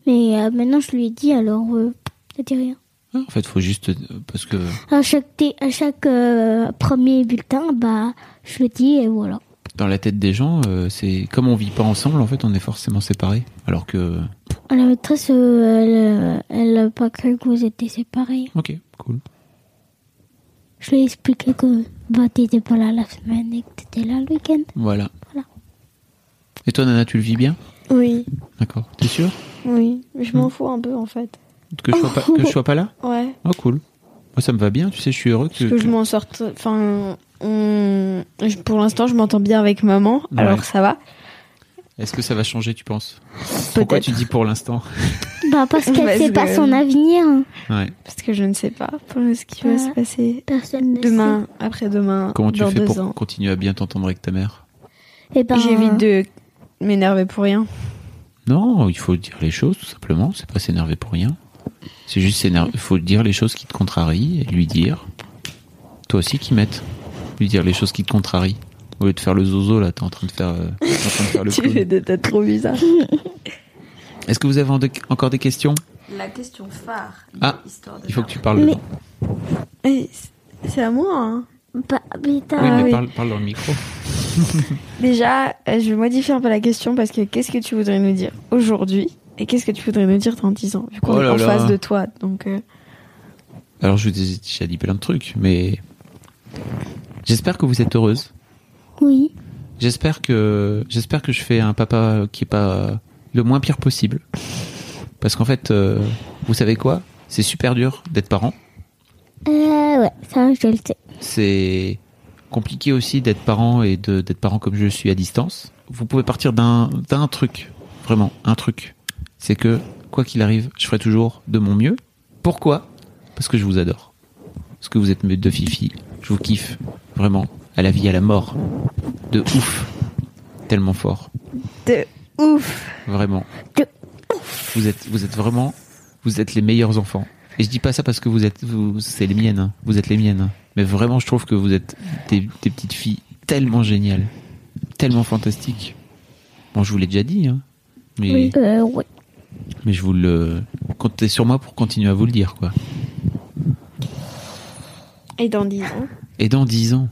Mais euh, maintenant, je lui ai dit, alors, euh, ça dit rien. Ah, En fait, faut juste parce que À chaque, à chaque premier bulletin, bah, je le dis et voilà. dans la tête des gens, c'est comme on vit pas ensemble, en fait, on est forcément séparés. Alors que, La maîtresse, elle, elle a pas cru que vous étiez séparés. ok, cool. Je lui ai expliqué que bah, t'étais pas là la semaine et que t'étais là le week-end. Voilà. Voilà. Et toi, Nana, tu le vis bien? Oui, D'accord. T'es sûr oui. Je m'en fous un peu en fait. que je sois pas que je sois pas là? Ouais. Oh, cool. Moi, ça me va bien. Tu sais, je suis heureux que. Parce que je m'en sorte. Enfin, on- pour l'instant, je m'entends bien avec maman, Ouais. alors ça va. Est-ce que ça va changer, tu penses? Pourquoi tu dis pour l'instant? Bah, parce qu'elle Parce sait pas son avenir. Ouais. Parce que je ne sais pas pour ce qui va Ouais. se passer Personne ne demain, après-demain, Comment tu dans fais deux pour ans. continuer à bien t'entendre avec ta mère? Et ben, J'évite de m'énerver pour rien. Non, il faut dire les choses, tout simplement. C'est pas s'énerver pour rien. C'est juste. Il faut dire les choses qui te contrarient et lui dire. Toi aussi qui m'aides. Lui dire les choses qui te contrarient. Au lieu de faire le zozo, là, t'es en train de faire, euh, t'es en train de faire le Tu fais des têtes trop bizarres. Est-ce que vous avez en- encore des questions? La question phare. Ah, il faut que tu parles Mais- dedans. Eh, C'est à moi. hein. bah, mais t'as- Oui, mais oui. Parle, parle dans le micro. Déjà, euh, je vais modifier un peu la question parce que qu'est-ce que tu voudrais nous dire aujourd'hui et qu'est-ce que tu voudrais nous dire dans 10 ans vu qu'on Oh est là en là. face de toi. Donc, euh, Alors, je vous ai déjà dit plein de trucs, mais j'espère que vous êtes heureuse. Oui. J'espère que j'espère que je fais un papa qui est pas le moins pire possible. Parce qu'en fait, euh, vous savez quoi? C'est super dur d'être parent. Euh, ouais, ça, je le sais. C'est compliqué aussi d'être parent et de d'être parent comme je suis à distance. Vous pouvez partir d'un d'un truc, vraiment un truc. C'est que quoi qu'il arrive, je ferai toujours de mon mieux. Pourquoi? Parce que je vous adore. Parce que vous êtes mes deux fifi. Je vous kiffe vraiment à la vie, à la mort. De ouf. Tellement fort. de ouf. Vraiment. De Vous êtes, vous êtes vraiment, vous êtes les meilleurs enfants. Et je dis pas ça parce que vous êtes, vous, c'est les miennes. hein. Vous êtes les miennes. hein. Mais vraiment, je trouve que vous êtes des, des petites filles tellement géniales, tellement fantastiques. Bon, je vous l'ai déjà dit, hein. Mais, Oui. Euh, ouais. mais je vous le, comptez sur moi pour continuer à vous le dire, quoi. Et dans 10 ans Et dans 10 ans,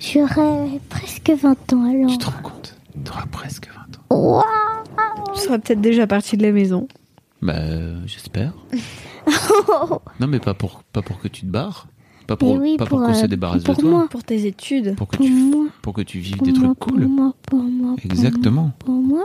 J'aurai presque 20 ans alors. tu te rends compte, tu auras presque 20 ans. Waouh Tu seras peut-être déjà parti de la maison. Bah, euh, j'espère. non, mais pas pour, pas pour que tu te barres. Pas pour, oui, pas pour, pour, qu'on se euh, débarrasse pour de toi. moi. Pour tes études. Pour que Pour tu, moi. pour que tu vives Pour des moi, trucs cool. Pour moi, pour moi. Exactement. Pour moi.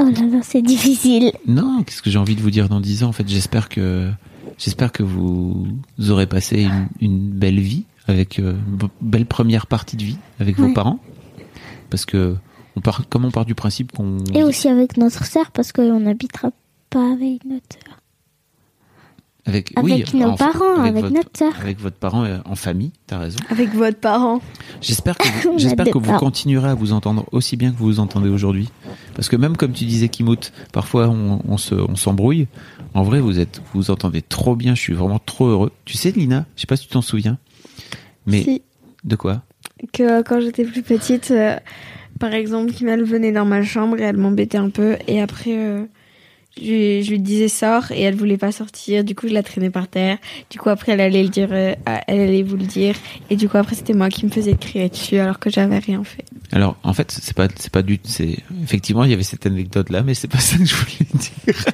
Oh là là, c'est difficile. Non, qu'est-ce que j'ai envie de vous dire dans 10 ans En fait, j'espère que j'espère que vous aurez passé une, une belle vie avec euh, belle première partie de vie avec vos parents, parce que on part comme on part du principe qu'on Et aussi avec notre sœur parce qu'on n'habitera pas avec notre sœur. avec Avec oui, nos en- parents, avec votre, notre sœur. avec votre parent euh, en famille. T'as raison. Avec votre parent. J'espère que vous, a j'espère que vous parents. continuerez à vous entendre aussi bien que vous vous entendez aujourd'hui. Parce que même comme tu disais Kimout, parfois on, on se, on s'embrouille. En vrai, vous êtes, vous vous entendez trop bien. Je suis vraiment trop heureux. Tu sais, Lina, je sais pas si tu t'en souviens, mais Si. de quoi Que euh, quand j'étais plus petite, euh, par exemple, Kimmel venait dans ma chambre et elle m'embêtait un peu. Et après, euh, je, je lui disais sors et elle voulait pas sortir. Du coup, je la traînais par terre. Du coup, après, elle allait le dire, euh, elle allait vous le dire. Et du coup, après, c'était moi qui me faisais crier dessus alors que j'avais rien fait. Alors, en fait, c'est pas, c'est pas du, c'est effectivement, il y avait cette anecdote là, mais c'est pas ça que je voulais dire.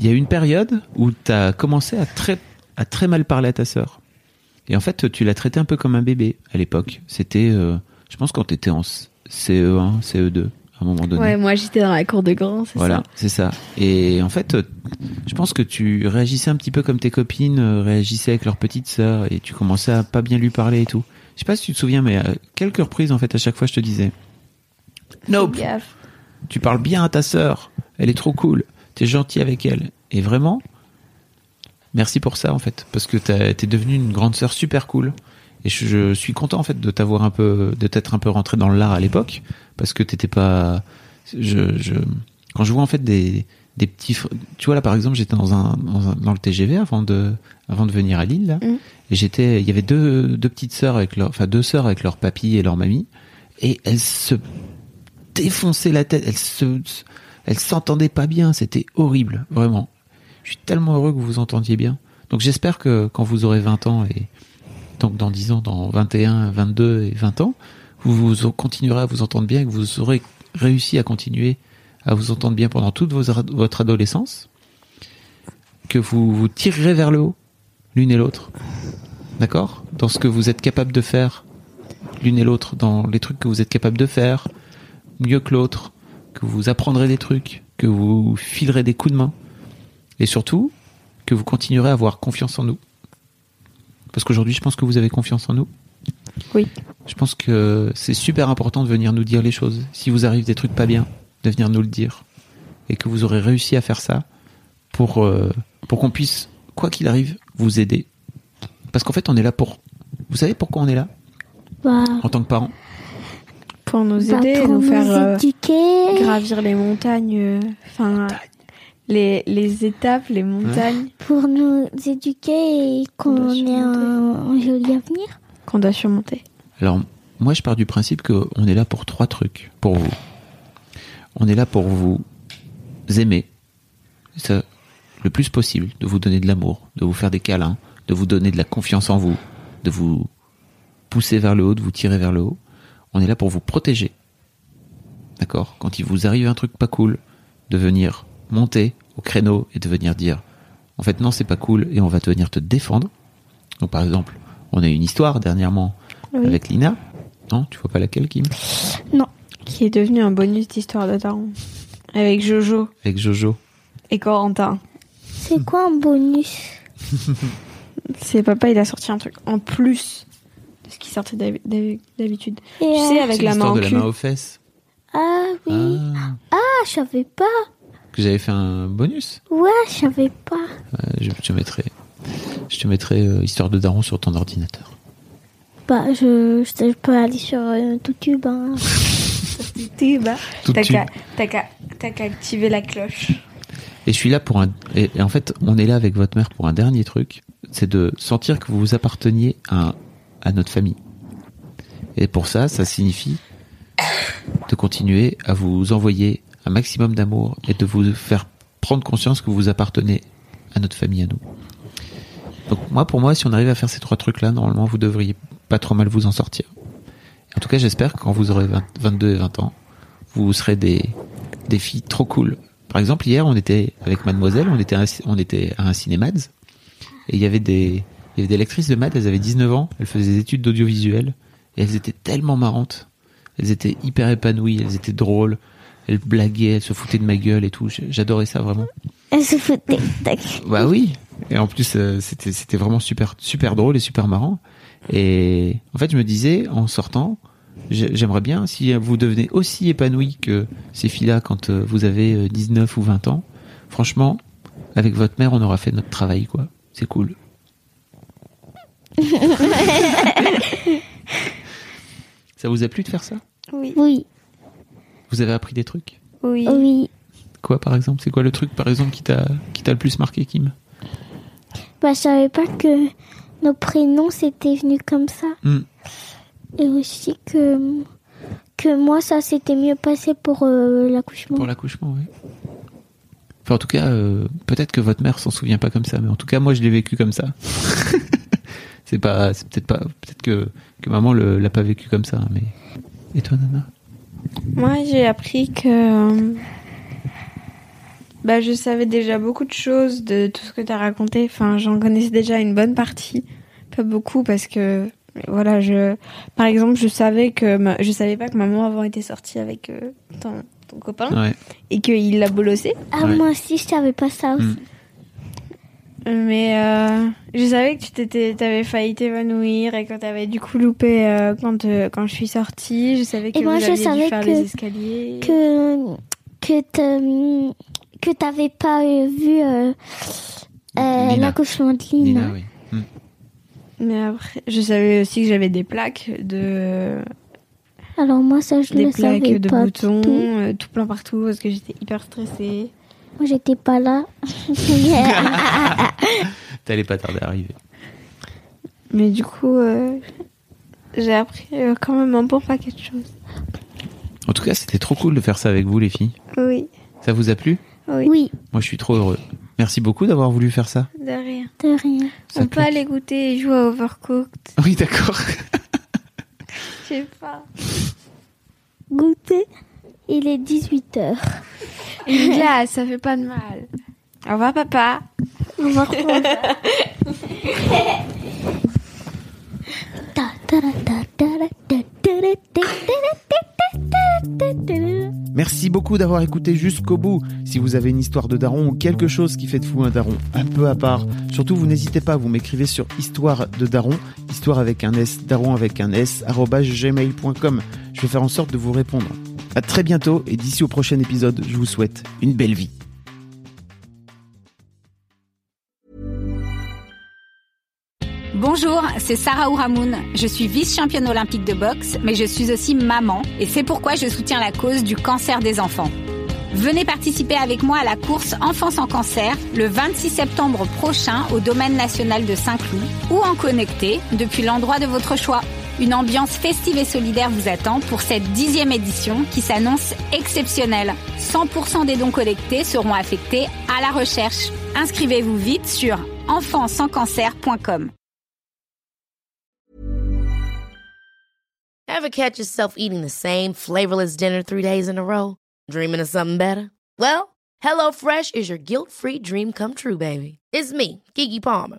Il y a eu une période où tu as commencé à très, à très mal parler à ta sœur. Et en fait, tu l'as traité un peu comme un bébé à l'époque. C'était, euh, je pense, quand tu étais en CE1, CE2, à un moment donné. Ouais, moi, j'étais dans la cour de grand, c'est Voilà, ça. c'est ça. Et en fait, euh, je pense que tu réagissais un petit peu comme tes copines euh, réagissaient avec leur petite sœur et tu commençais à pas bien lui parler et tout. Je sais pas si tu te souviens, mais à quelques reprises, en fait, à chaque fois, je te disais Nope, tu parles bien à ta sœur, elle est trop cool, t'es gentil avec elle. Et vraiment, merci pour ça, en fait, parce que t'as- t'es devenue une grande sœur super cool. Et je, je suis content, en fait, de t'avoir un peu, de t'être un peu rentré dans l'art à l'époque, parce que t'étais pas, je, je, quand je vois, en fait, des, des petits, tu vois, là, par exemple, j'étais dans un, dans un- dans le TGV avant de, avant de venir à Lille, là. Mm. Et j'étais, il y avait deux, deux petites sœurs avec leur, enfin, deux sœurs avec leur papy et leur mamie. et elle se défonçait la tête. Elle se, elle s'entendait pas bien. C'était horrible, vraiment. Je suis tellement heureux que vous vous entendiez bien. Donc j'espère que quand vous aurez 20 ans et donc dans 10 ans, dans 21, 22 et 20 ans, vous, vous continuerez à vous entendre bien et que vous aurez réussi à continuer à vous entendre bien pendant toute votre adolescence, que vous vous tirerez vers le haut, l'une et l'autre. D'accord? Dans ce que vous êtes capable de faire, l'une et l'autre, dans les trucs que vous êtes capable de faire, mieux que l'autre, que vous apprendrez des trucs, que vous filerez des coups de main, et surtout, que vous continuerez à avoir confiance en nous. Parce qu'aujourd'hui, je pense que vous avez confiance en nous. Oui. Je pense que c'est super important de venir nous dire les choses. Si vous arrive des trucs pas bien, de venir nous le dire. Et que vous aurez réussi à faire ça pour, euh, pour qu'on puisse, quoi qu'il arrive, vous aider. Parce qu'en fait, on est là pour. Vous savez pourquoi on est là? Bah, en tant que parents Pour nous bah, aider, pour nous faire euh, éduquer. gravir les montagnes, euh, enfin les, les étapes, les montagnes Pour nous éduquer et qu'on doit ait un, un joli avenir. qu'on doit surmonter. Alors, moi, je pars du principe qu'on est là pour trois trucs pour vous. On est là pour vous aimer, ça, le plus possible, de vous donner de l'amour, de vous faire des câlins, de vous donner de la confiance en vous, de vous pousser vers le haut, de vous tirer vers le haut. On est là pour vous protéger. D'accord? Quand il vous arrive un truc pas cool, de venir monter au créneau et de venir dire en fait non c'est pas cool et on va te venir te défendre. Donc par exemple, on a eu une histoire dernièrement Oui. avec Lina. Non, tu vois pas laquelle, Kim? Qui est devenu un bonus d'histoire de Taron. Avec Jojo Avec Jojo. et Corentin. C'est quoi un bonus? C'est papa, il a sorti un truc en plus de ce qui sortait d'hab- d'hab- d'habitude. Et, Tu sais, avec la main au de la cul. main aux fesses. Ah oui. Ah, Ah, je savais pas. Que j'avais fait un bonus. Ouais, je savais pas. Euh, je te mettrai, je te mettrai euh, histoire de daron sur ton ordinateur. Bah, je, je, je peux aller sur euh, YouTube. Hein. Bah, Tout T'as de qu'à t'as qu'à- t'as qu'à activer la cloche. Et je suis là pour un. Et, et en fait, on est là avec votre mère pour un dernier truc, c'est de sentir que vous vous apparteniez à, à notre famille. Et pour ça, ça signifie de continuer à vous envoyer un maximum d'amour et de vous faire prendre conscience que vous appartenez à notre famille, à nous. Donc moi, pour moi, si on arrive à faire ces trois trucs-là, normalement, vous devriez pas trop mal vous en sortir. En tout cas, j'espère que quand vous aurez 20 22 et 20 ans, vous serez des, des filles trop cool. Par exemple, hier, on était avec Mademoiselle, on était à, un- on était à un cinémads, et il y avait des, il y avait des lectrices de maths, elles avaient 19 ans, elles faisaient des études d'audiovisuel, et elles étaient tellement marrantes. Elles étaient hyper épanouies, elles étaient drôles, elles blaguaient, elles se foutaient de ma gueule et tout. J'adorais ça vraiment. Elle se foutait. Bah oui. Et en plus, euh, c'était c'était vraiment super super drôle et super marrant. Et en fait, je me disais en sortant, j'ai- j'aimerais bien si vous devenez aussi épanoui que ces filles-là quand euh, vous avez euh, 19 ou 20 ans. Franchement, avec votre mère, on aura fait notre travail, quoi. C'est cool. ça vous a plu de faire ça? Oui. Oui, Vous avez appris des trucs? Oui. oui. Quoi, par exemple? C'est quoi le truc, par exemple, qui t'a qui t'a le plus marqué, Kim? Bah, je savais pas que nos prénoms s'étaient venus comme ça. Hmm. Et aussi que, que moi, ça s'était mieux passé pour euh, l'accouchement. Pour l'accouchement, oui. Enfin, en tout cas, euh, peut-être que votre mère s'en souvient pas comme ça, mais en tout cas, moi, je l'ai vécu comme ça. c'est pas, c'est peut-être pas, peut-être que, que maman le, l'a pas vécu comme ça, mais. Et toi, Nana? Moi, j'ai appris que. euh, Bah, je savais déjà beaucoup de choses de tout ce que tu as raconté. Enfin, j'en connaissais déjà une bonne partie. Pas beaucoup parce que. Voilà, je. Par exemple, je savais que. ma- Je savais pas que maman avant était sortie avec euh, ton, ton copain Ouais. et qu'il l'a bolossé. Ah, Ouais. moi aussi, je savais pas ça aussi. Hmm. Mais euh, je savais que tu t'étais, t'avais failli t'évanouir et que t'avais du coup loupé euh, quand, euh, quand je suis sortie. Je savais que Et moi, vous je aviez dû savais faire que- les escaliers. Que, que t'as- que t'avais pas euh, vu euh, euh, Lina. l'accouchement de Lina. Nina, oui. Hmm. Mais après, je savais aussi que j'avais des plaques de Alors moi, ça, je des le plaques savais de pas boutons, tout. euh, tout plein partout parce que j'étais hyper stressée. Moi, j'étais pas là. T'allais pas tarder à arriver. Mais du coup, euh, j'ai appris euh, quand même un bon paquet de choses. tout cas, c'était trop cool de faire ça avec vous, les filles. Oui. Ça vous a plu? Oui. Oui, Moi, je suis trop heureux. Merci beaucoup d'avoir voulu faire ça. De rien. de rien. Ça On peut aller goûter et jouer à Overcooked. Oui, d'accord. Je sais pas. Goûter, il est 18h. Une ça fait pas de mal. Au revoir, papa. Au revoir. Merci beaucoup d'avoir écouté jusqu'au bout. Si vous avez une histoire de daron ou quelque chose qui fait de vous un daron un peu à part, surtout vous n'hésitez pas, vous m'écrivez sur histoire de daron, histoire avec un S, daron avec un S, gmail.com. Je vais faire en sorte de vous répondre. À très bientôt et d'ici au prochain épisode, je vous souhaite une belle vie. Bonjour, c'est Sarah Ouramoun. Je suis vice-championne olympique de boxe, mais je suis aussi maman et c'est pourquoi je soutiens la cause du cancer des enfants. Venez participer avec moi à la course Enfants sans cancer le 26 septembre prochain au domaine national de Saint-Cloud ou en connecté depuis l'endroit de votre choix. Une ambiance festive et solidaire vous attend pour cette dixième édition qui s'annonce exceptionnelle. 100% des dons collectés seront affectés à la recherche. Inscrivez-vous vite sur enfantsanscancer.com. Ever catch yourself eating the same flavorless dinner three days in a row? Dreaming of something better? Well, HelloFresh is your guilt-free dream come true, baby. It's me, Kiki Palmer.